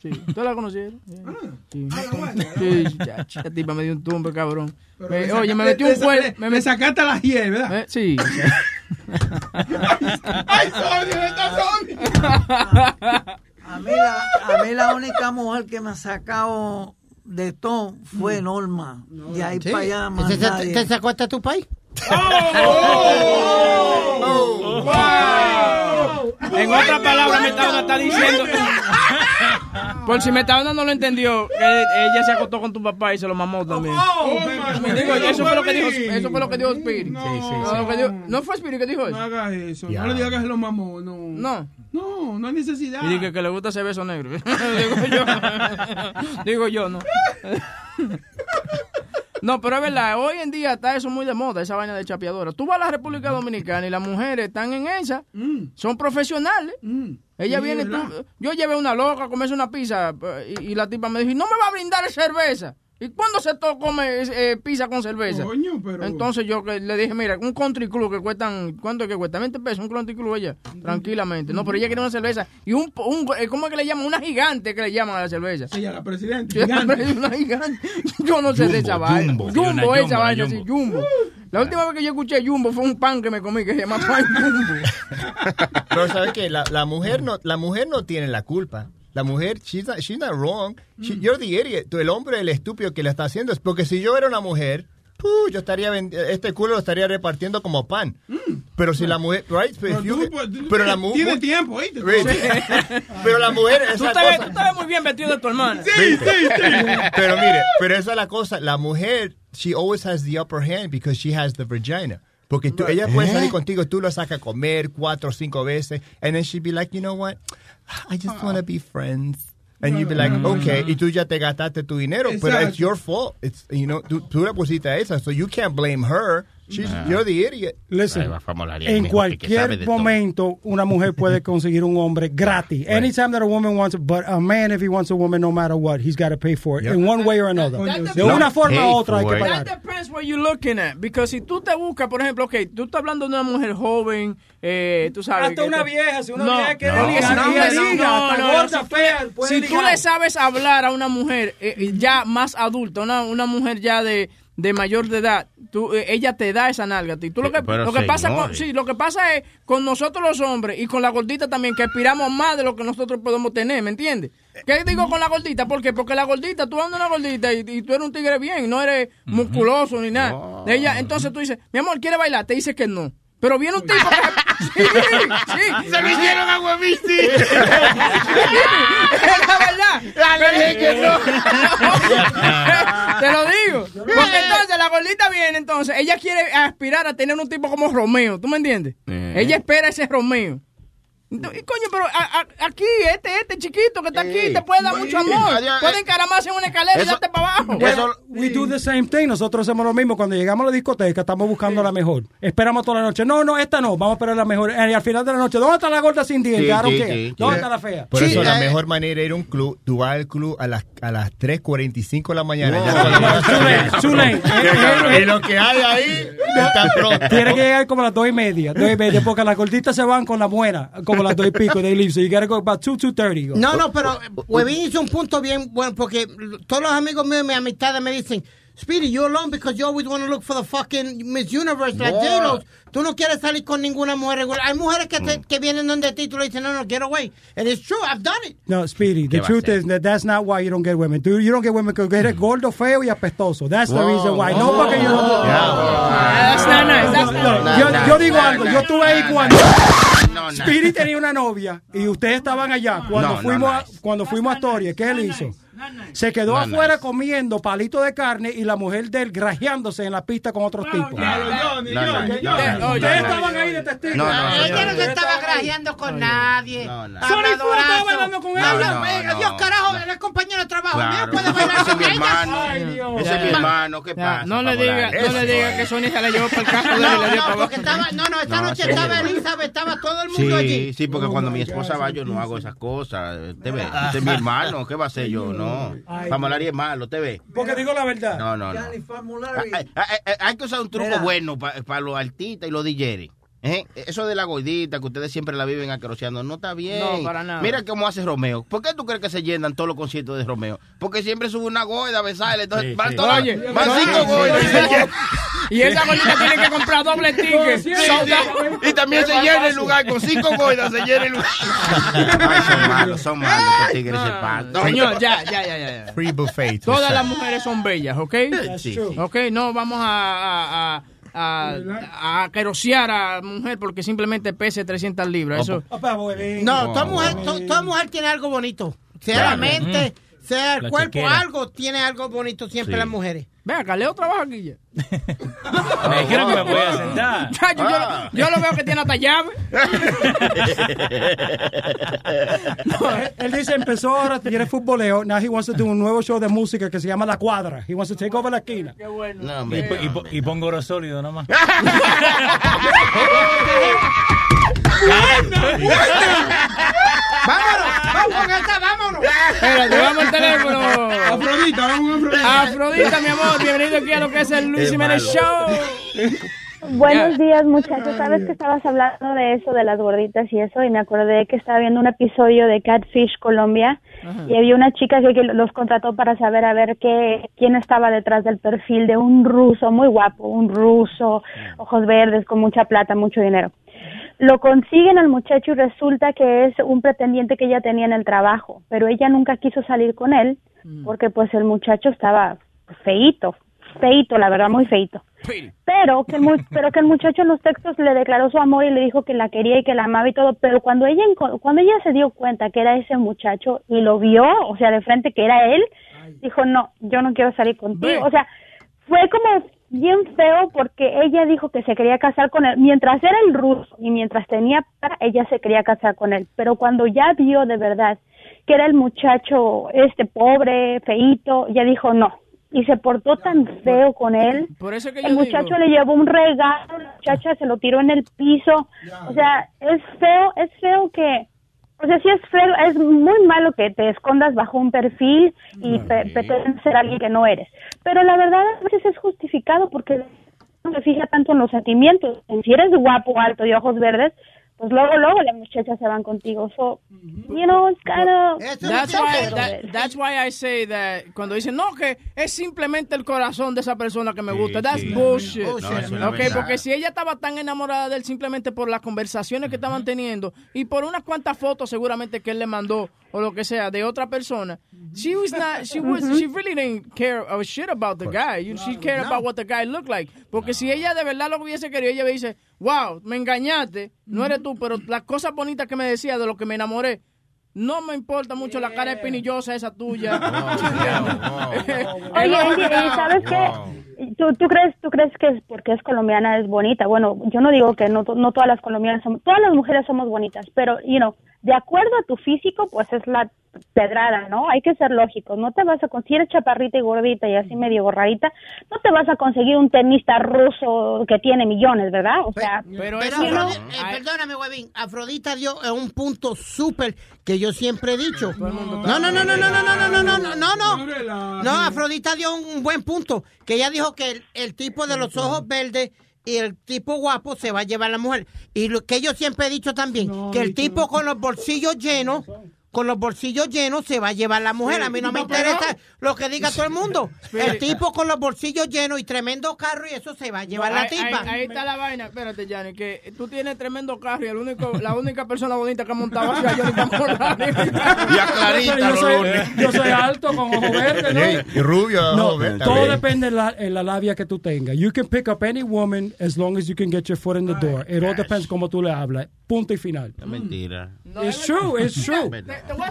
Sí, ¿ustedes la conocieron? Sí, sí, muchacho, esa tipa me dio un tumbo, cabrón. Me- oye, me le un cuerno. me met- sacaste la hiel, ¿verdad? eh, Sí. ¡Ay, Sonia, está Sonia! A mí, la, a mí la única mujer que me ha sacado de todo fue Norma. De ahí Sí. para allá, más ¿Te, te- nadie. te sacó hasta tu país? En otras palabras, Metadona está diciendo. Por si Metadona no lo entendió, que ella se acostó con tu papá y se lo mamó también. Me digo, eso fue lo que dijo, eso fue lo que dijo Spirit. No, lo que dijo- ¿No fue Spirit que dijo No eso? hagas eso. No le digas que lo mamó. No. No. No, no hay necesidad. Y dije que le gusta ese beso negro. Digo yo. Digo yo, no. No, pero es verdad, hoy en día está eso muy de moda, esa vaina de chapeadora. Tú vas a la República Dominicana y las mujeres están en esa, son profesionales. Ella Sí, viene, tú- yo llevé una loca a comerse una pizza eh, y, y la tipa me dijo, no me va a brindar cerveza. ¿Y cuándo se to- come eh, pizza con cerveza? Coño, pero- Entonces yo que le dije, mira, un country club que cuestan, ¿cuánto es que cuesta? 20 pesos, un country club ella, tranquilamente. No, pero ella quiere una cerveza. Y un, un eh, ¿cómo es que le llaman? Una gigante que le llaman a la cerveza. Ella, la presidenta. Sí, gigante. una gigante. Yo no sé de esa vaina. Jumbo. Jumbo, esa vaina, sí, Jumbo. Jumbo. La última vez que yo escuché Jumbo fue un pan que me comí que se llama pan Jumbo. Pero ¿sabes qué? La, la, mujer no, la mujer no tiene la culpa. La mujer, she's not, she's not wrong. She- you're the idiot. Tú, el hombre, el estúpido que le está haciendo es porque si yo era una mujer yo estaría este culo lo estaría repartiendo como pan. Pero si la mujer, right? Pero, you- pero la mujer, Tiene tiempo, ¿oíste? pero la mujer, Tú esa cosa- tú te ves muy bien vestido de tu hermana. Pero mire, pero esa es la cosa. La mujer, she always has the upper hand because she has the vagina. Porque tú, ella puede ¿Eh? salir contigo, tú lo sacas a comer cuatro o cinco veces, and then she'd be like, you know what, I just want to be friends. And you'd be like, mm. okay, y tú ya te gastaste tu dinero, pero Exacto. it's your fault. It's, you know, tú, tú la pusiste a esa, so you can't blame her. She's, Ah. you're the idiot. Listen, en que- que cualquier momento una mujer puede conseguir un hombre gratis. Anytime that a woman wants but a man if he wants a woman no matter what, he's got to pay for it in one way or another. De una forma u otra hay que That pagar. depends what you're looking at. Because si tú te buscas, por ejemplo, ok, tú estás hablando de una mujer joven, eh, tú sabes. Hasta que una vieja, si una No, vieja quiere no, no, no, liga, no, no, gorda, si tú fea, le- puede Si tú ligar. le sabes hablar a una mujer eh, ya más adulta, una, una mujer ya de, de mayor de edad, tú, eh, ella te da esa nalga. a ti. Tú lo que, Pero, lo que pasa con, sí, lo que pasa es con nosotros los hombres y con la gordita también que aspiramos más de lo que nosotros podemos tener, ¿me entiendes? ¿Qué digo con la gordita? ¿Por qué? Porque la gordita, tú andas una gordita y, y tú eres un tigre bien, no eres musculoso ni nada. Ella, entonces tú dices, mi amor, ¿quiere bailar? Te dice que no. Pero viene un tipo que... Sí, sí. Se lo hicieron a Huevisti. Es la verdad. Dale, dije que no. Te lo digo. Porque entonces la gordita viene, entonces, ella quiere aspirar a tener un tipo como Romeo, ¿tú me entiendes? Eh. Ella espera ese Romeo. Coño, pero a- a- aquí, este, este chiquito que está aquí, te puede dar mucho amor. Puede encaramarse en una escalera y Eso- darte para abajo. Well, we do the same thing. Nosotros hacemos lo mismo. Cuando llegamos a la discoteca, estamos buscando la mejor. Esperamos toda la noche. No, no, esta no. Vamos a esperar la mejor. Y al final de la noche, ¿dónde está la gorda sin dientes? Sí, sí, ¿Dónde sí. está la fea? Por eso la eh, mejor manera de ir a un club, tú vas al club a las, a las 3.45 de la mañana. Ya con late. y lo que hay ahí está pronto. Tiene que llegar como a las dos y media, dos y media, porque las gorditas se van con la buena, como las dos y pico, they leave, so you gotta go about two, two thirty. No, no, pero Huevín hizo un punto bien bueno porque todos los amigos míos, mis amistades me dicen, Speedy, you're alone because you always want to look for the fucking Miss Universe, like. Tú no quieres salir con ninguna mujer regular. Hay mujeres que, Mm. te- que vienen donde ti y tú le dices, no, no, get away. And it's true, I've done it. No, Speedy, ¿Qué the truth is that that's not why you don't get women. Dude, you don't get women because eres gordo, feo y apestoso. That's the Wow. reason why. No porque yo no... That's not nice, that's not No, yo, nice. yo digo No, algo, no, yo estuve ahí cuando no, no. Speedy tenía una novia y ustedes estaban allá cuando No, no, fuimos a, nice. cuando fuimos a Astoria, ¿qué él hizo? Se quedó afuera nice. comiendo palito de carne y la mujer de él grajeándose en la pista con otros tipos. No, no, no, Ustedes no, ustedes no, estaban ahí de testigos. No, no, Ella no se estaba grajeando con nadie. No, no. Sony Flow estaba bailando con ella. eh, Dios carajo, él es compañero de trabajo. Mira, puede bailar Ese es con mi ella. hermano. Ay, Dios. Ese es mi hermano. ¿Qué pasa? no le diga, no le diga que Sony se la llevó para el carro No, no, abajo. porque estaba, no, no, esta No, noche estaba Elizabeth, estaba todo el mundo allí. Sí, sí, porque cuando mi esposa va yo no hago esas cosas. Ve, este es mi hermano, ¿qué va a hacer yo? No. Famolaria es malo, te ve. Porque digo la verdad. No, no, no. Hay, hay- hay- que usar un truco Mira. bueno para los artistas y los DJs. ¿Eh? Eso de la gordita que ustedes siempre la viven acroceando no está bien. No, para nada. Mira cómo hace Romeo. ¿Por qué tú crees que se llenan todos los conciertos de Romeo? Porque siempre sube una gorda a besarle. Entonces Sí, van, sí. todas- Oye, van oye, cinco gordas. y esa gordita tiene que comprar doble ticket. Y también se llena el lugar con cinco gordas, se llena el lugar. Ay, son malos, son malos estos tigres se pasan. No, Señor, ya, ya, ya, ya. Free buffet. Todas las mujeres son bellas, ¿ok? Sí, sí. Ok, no vamos a, a, a, a, a querosear a mujer porque simplemente pese 300 libras. Eso. No, toda mujer, to- toda mujer tiene algo bonito. La Claro. mente, sea el La cuerpo, chequera. algo tiene algo bonito siempre Sí. las mujeres. Ve acá, Leo trabaja aquí ya. Me dijeron que me voy a sentar. Chacho, yo, Ah. lo- yo lo veo que tiene hasta llave. No, él, él dice, empezó ahora, tiene futboleo. Now he wants to do un nuevo show de música que se llama La Cuadra. He wants to take over la esquina. Qué bueno. No, Y, hombre. po- y, po- y pongo oro sólido nomás. ¡Vámonos! ¡Vamos con esta, vámonos! Espérate, vamos al teléfono. Afrodita, vamos a Afrodita. Afrodita, mi amor, bienvenido aquí a lo que es el Luis Jiménez. Show. Buenos días, muchachos. Sabes que estabas hablando de eso, de las gorditas y eso, y me acordé que estaba viendo un episodio de Catfish Colombia y había una chica que, que los contrató para saber a ver qué, quién estaba detrás del perfil de un ruso muy guapo, un ruso, ojos verdes, con mucha plata, mucho dinero. Lo consiguen al muchacho y resulta que es un pretendiente que ella tenía en el trabajo, pero ella nunca quiso salir con él porque pues el muchacho estaba feíto, feito, la verdad, muy feito. Pero que, el pero que el muchacho en los textos le declaró su amor y le dijo que la quería y que la amaba y todo, pero cuando ella cuando ella se dio cuenta que era ese muchacho y lo vio, o sea, de frente que era él, dijo, "No, yo no quiero salir contigo." O sea, fue como bien feo porque ella dijo que se quería casar con él mientras era el ruso y mientras tenía para ella se quería casar con él, pero cuando ya vio de verdad que era el muchacho este pobre, feíto, ya dijo no. Y se portó tan feo con él. Por eso que el muchacho digo- le llevó un regalo, la muchacha se lo tiró en el piso. O sea, es feo, es feo que, o sea, sí es feo, es muy malo que te escondas bajo un perfil y pe- pretendes ser alguien que no eres. Pero la verdad a veces es justificado porque no se fija tanto en los sentimientos. Si eres guapo, alto y ojos verdes, pues luego, luego las muchachas se van contigo. So, you know, it's kind of... That's why, that- that's why I say that cuando dicen no que es simplemente el corazón de esa persona que me gusta, that's sí. bullshit. No, la ok, verdad. porque si ella estaba tan enamorada de él simplemente por las conversaciones que estaban teniendo y por unas cuantas fotos seguramente que él le mandó o lo que sea de otra persona, she was not, she was, she really didn't care a shit about the guy. You- She cared about what the guy looked like. Porque si ella de verdad lo hubiese querido, ella me dice, wow, me engañaste, no eres tú, pero las cosas bonitas que me decía de lo que me enamoré. No me importa mucho la cara espinillosa esa tuya. Oye, oye, ¿y sabes qué? ¿Tú, tú crees, ¿Tú crees que es porque es colombiana es bonita? Bueno, yo no digo que no, no todas las colombianas son, todas las mujeres somos bonitas, pero, you know, de acuerdo a tu físico, pues es la pedrada, ¿no? Hay que ser lógicos. No te vas a conseguir chaparrita y gordita y así medio borradita, no te vas a conseguir un tenista ruso que tiene millones, ¿verdad? O sea, Pero Afrodi- eh, perdóname, huevín. Afrodita dio eh, un punto súper que yo siempre he dicho. No, no, no, no, no, no, no, no, no, no, no, no, no. No, Afrodita dio un buen punto. Que ella dijo que el, el tipo de los ojos verdes y el tipo guapo se va a llevar a la mujer. Y lo que yo siempre he dicho también, que el tipo con los bolsillos llenos, con los bolsillos llenos se va a llevar la mujer. A mí no me pero- interesa lo que diga todo el mundo. El tipo con los bolsillos llenos y tremendo carro y eso se va a llevar la ahí, tipa. ahí- ahí está la vaina. Espérate, Yanni, que tú tienes tremendo carro y el único, la única persona bonita que ha montado Johnny. Y a Clarita, yo, soy, yo soy alto con ojo verde, ¿no? Y rubio, No, todo también. depende en la, en la labia que tú tengas. You can pick up any woman as long as you can get your foot in the door. It all depends cómo tú le hablas. Punto y final. Mentira. It's true, it's true.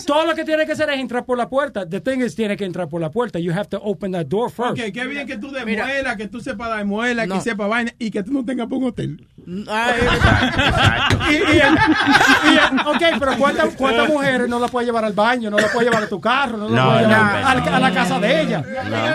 Todo lo que tiene que hacer es entrar por la puerta. The thing is, tiene que entrar por la puerta. You have to open that door first. Ok, qué bien que tú de muela, que tú sepas muela, que sepas vaina y que tú no tengas por un hotel. Ok, pero ¿cuántas mujeres no la puedes llevar al baño, no la puedes llevar a tu carro, no la No, puedes no, llevar a la casa de ella?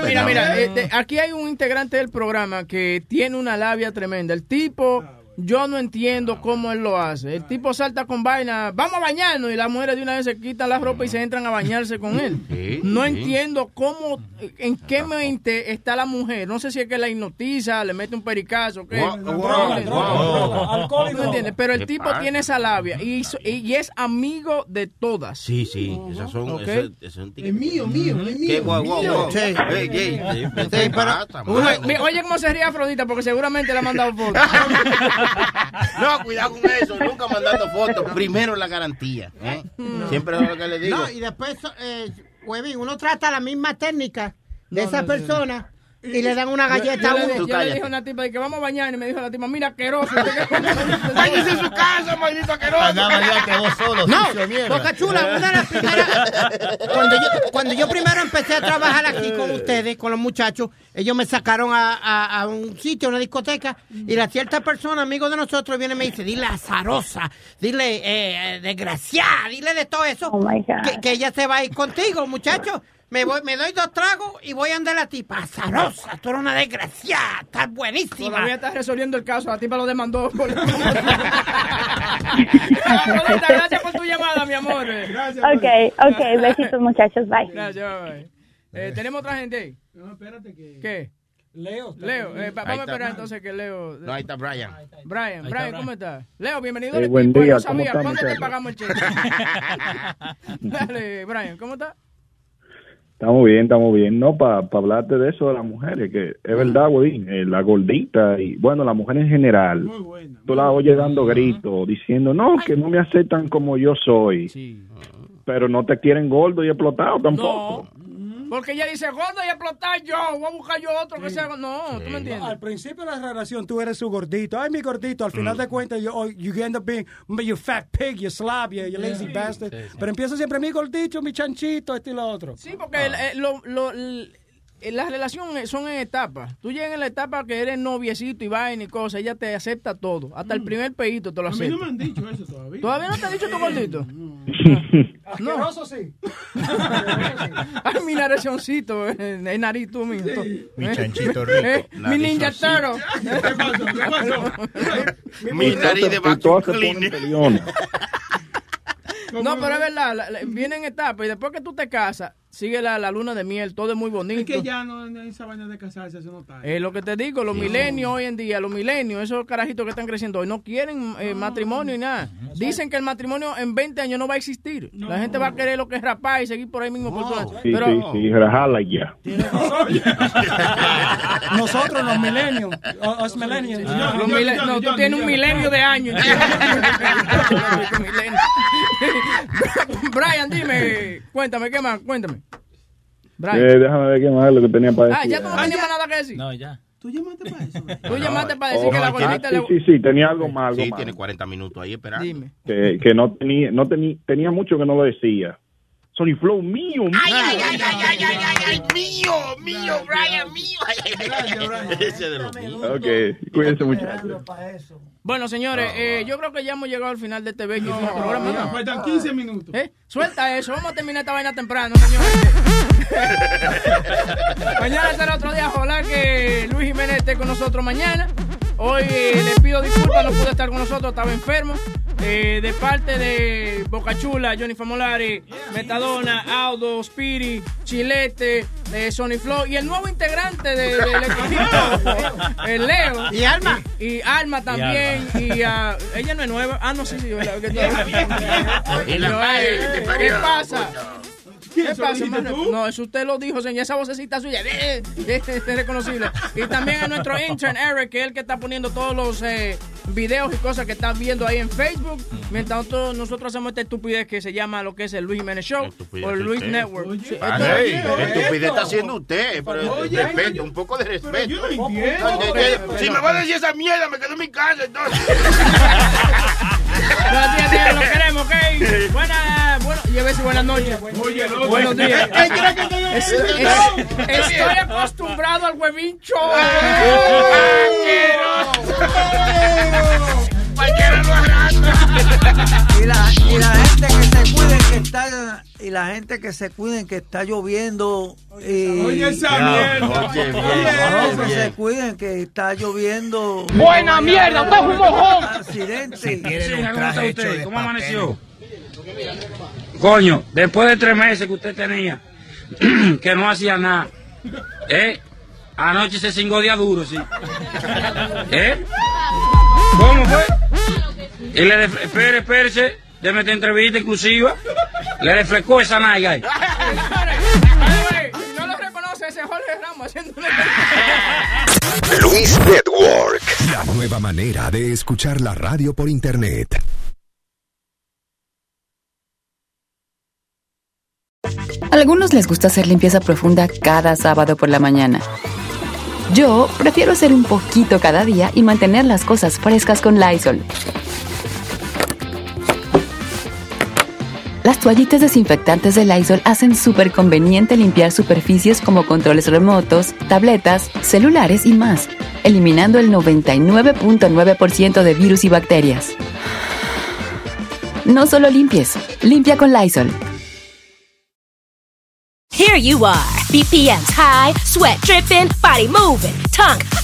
mira, mira, este, aquí hay un integrante del programa que tiene una labia tremenda. El tipo, yo no entiendo cómo él lo hace. El tipo salta con vaina, vamos a bañarnos, y las mujeres de una vez se quitan la ropa y se entran a bañarse con él. Sí, no sí. entiendo cómo, en qué mente está la mujer. No sé si es que la hipnotiza, le mete un pericazo, ¿qué? Wow, No entiendes, pero el ¿Qué tipo pasa? tiene esa labia y, y es amigo de todas. Sí, sí, esas son, Ok. esas- Es mío, mío, es mío. ¿Qué? Oye cómo se ríe Afrodita porque seguramente le ha mandado fotos. No, cuidado con eso, nunca mandando fotos. Primero la garantía. ¿eh? Siempre es lo que le digo. No, y después, eh, huevín, uno trata la misma técnica de No, esa persona y le dan una galleta yo, a le, uno. yo le dije a una tipa de que vamos a bañar y me dijo la tipa, mira, asqueroso. Váyase a su casa, maldito asqueroso. Bañate vos solo, No. Boca Chula, una de las primeras. Cuando yo, cuando yo primero empecé a trabajar aquí con ustedes, con los muchachos, ellos me sacaron a, a- a un sitio, a una discoteca, y la cierta persona, amigo de nosotros, viene y me dice: dile azarosa, dile eh, desgraciada, dile de todo eso, Oh, que, que ella se va a ir contigo, muchachos. Me, voy, me doy dos tragos y voy a andar a la tipa. Azarosa, tú eres una desgraciada, estás buenísima. Todavía está resolviendo el caso, la tipa lo demandó. Por... Gracias por tu llamada, mi amor. Ok, ok, besitos muchachos, bye. Gracias, bye. Eh, ¿Tenemos otra gente ahí? No, espérate que... ¿Qué? Leo. Leo, eh, vamos a esperar entonces que Leo... No, ahí está Brian. Brian, Ahí Brian, está ¿cómo estás? Leo, bienvenido Eh, buen día, No ¿cómo sabía, ¿cuándo te pagamos el cheque? Dale, Brian, ¿cómo estás? Estamos bien, estamos bien. No, para hablarte de eso de las mujeres, que es verdad, güey, eh, la gordita y, bueno, la mujer en general. Tú la oyes dando gritos, diciendo, no, que no me aceptan como yo soy. Pero no te quieren gordo y explotado tampoco. Porque ella dice, gordo, y explotar yo, voy a buscar yo otro que sea. No, tú me entiendes. Al principio de la relación tú eres su gordito. Ay, mi gordito. Al final de cuentas, you, oh, you end up being you fat pig, you slob, you, you lazy bastard. Pero empieza siempre mi gordito, mi chanchito, este y lo otro. Sí, porque el- el- lo- lo- el- las relaciones son en etapas. Tú llegas en la etapa que eres noviecito y vaina y cosas, ella te acepta todo. Hasta el primer pedito te lo A mí acepta. no me han dicho eso todavía. ¿Todavía no te ha dicho tu gordito? Asqueroso sí. Ay, mi narecioncito, eh, el nariz tú mismo. Mi Eh, chanchito eh, rico. Mi ninja taro. Mi nariz de Y todas se ponen peleonas. No, pero es verdad, la- la- viene en etapas y después que tú te casas, sigue la, la luna de miel, todo es muy bonito. Es que ya no no hay esa vaina de casarse, eso no está. Es lo que te digo, los milenios hoy en día, los milenios, esos carajitos que están creciendo hoy, no quieren eh, matrimonio y nada. Dicen que el matrimonio en 20 años no va a existir. La gente va a querer lo que es rapar y seguir por ahí mismo. por todo. Sí, Pero, sí, sí, rajala ya. Nosotros, los millennials, o- us millennials. Ah, los mile- no, tú tienes un milenio de años. Brian, dime, cuéntame, ¿qué más? Cuéntame. Brian. Eh, déjame ver qué más es lo que tenía para decir. Ah, ya tú no tenías más nada que decir. No, ya. ¿Tú llamaste para eso? Tú llamaste para decir Oh, que la ah, gordita sí, le... sí, sí, tenía algo más, algo Sí, más. tiene 40 minutos ahí esperando. Dime. Que, que no tenía, no tenía, tenía mucho que no lo decía. Sony Flow mío, mío. ay, ay, ay, ay, ay, ay, mío, mío, Brian, mío. Ay, ay, ay. Ese de los míos. Ok, cuídense muchachos. Bueno, señores, eh, yo creo que ya hemos llegado al final de este bello programa. ya, ¿no? faltan 15 minutos. ¿Eh? Suelta eso, vamos a terminar esta vaina temprano, señores. mañana será otro día, ojalá que Luis Jiménez esté con nosotros mañana. Hoy eh, le pido disculpas, no pude estar con nosotros, estaba enfermo. Eh, de parte de Boca Chula, Johnny Famolari, Metadona, Aldo, Spiri, Chilete, eh, Sony Flow y el nuevo integrante de- del equipo, el Leo. Y Alma. Y Alma también. Y, ah, ella no es nueva. Ah, no, sí, sí. Y la eh, que ¿Qué pasa? ¿Quién, ¿Qué pasa, hermano? No, eso usted lo dijo, señor. Esa vocecita suya eh, eh, es reconocible. Y también a nuestro intern, Eric, que es el que está poniendo todos los eh, videos y cosas que están viendo ahí en Facebook. Mientras nosotros, nosotros hacemos esta estupidez que se llama lo que es el Luis Jiménez Show Estupidez o el Luis usted. Network. Sí, Ah, esto- hey, qué estupidez está haciendo usted, pero Oye, respeto, un poco de respeto. yo no entiendo. Si me va a decir esa mierda, me quedo en mi casa entonces. Lo queremos, ¿ok? Buenas, bueno, llévese buenas noches. Oye, loco. Buenos días. ¿Qué crees que estoy Es- es- acostumbrado al huevincho. Cualquiera lo arrastra. Y la, y la gente que se cuiden que está y la gente que se cuiden que está lloviendo y Oye, esa mierda. Oye, bien, No, oye, que se cuiden que está lloviendo Buena mierda, usted es un mojón. accidente ¿Cómo amaneció? Coño, después de tres meses que usted tenía, que no hacía nada, ¿eh? Anoche se cingó día duro, sí. ¿Eh? ¿Cómo fue? Y le espere, espérese, déme esta entrevista exclusiva. Le refrescó esa naiga ahí. No lo reconoce ese Jorge Ramos haciendo una Luis Network. La nueva manera de escuchar la radio por internet. A algunos les gusta hacer limpieza profunda cada sábado por la mañana. Yo prefiero hacer un poquito cada día y mantener las cosas frescas con Lysol. Las toallitas desinfectantes de Lysol hacen súper conveniente limpiar superficies como controles remotos, tabletas, celulares y más, eliminando el 99.9% de virus y bacterias. No solo limpies, limpia con Lysol. Here you are, BPMs high, sweat dripping, body moving, tongue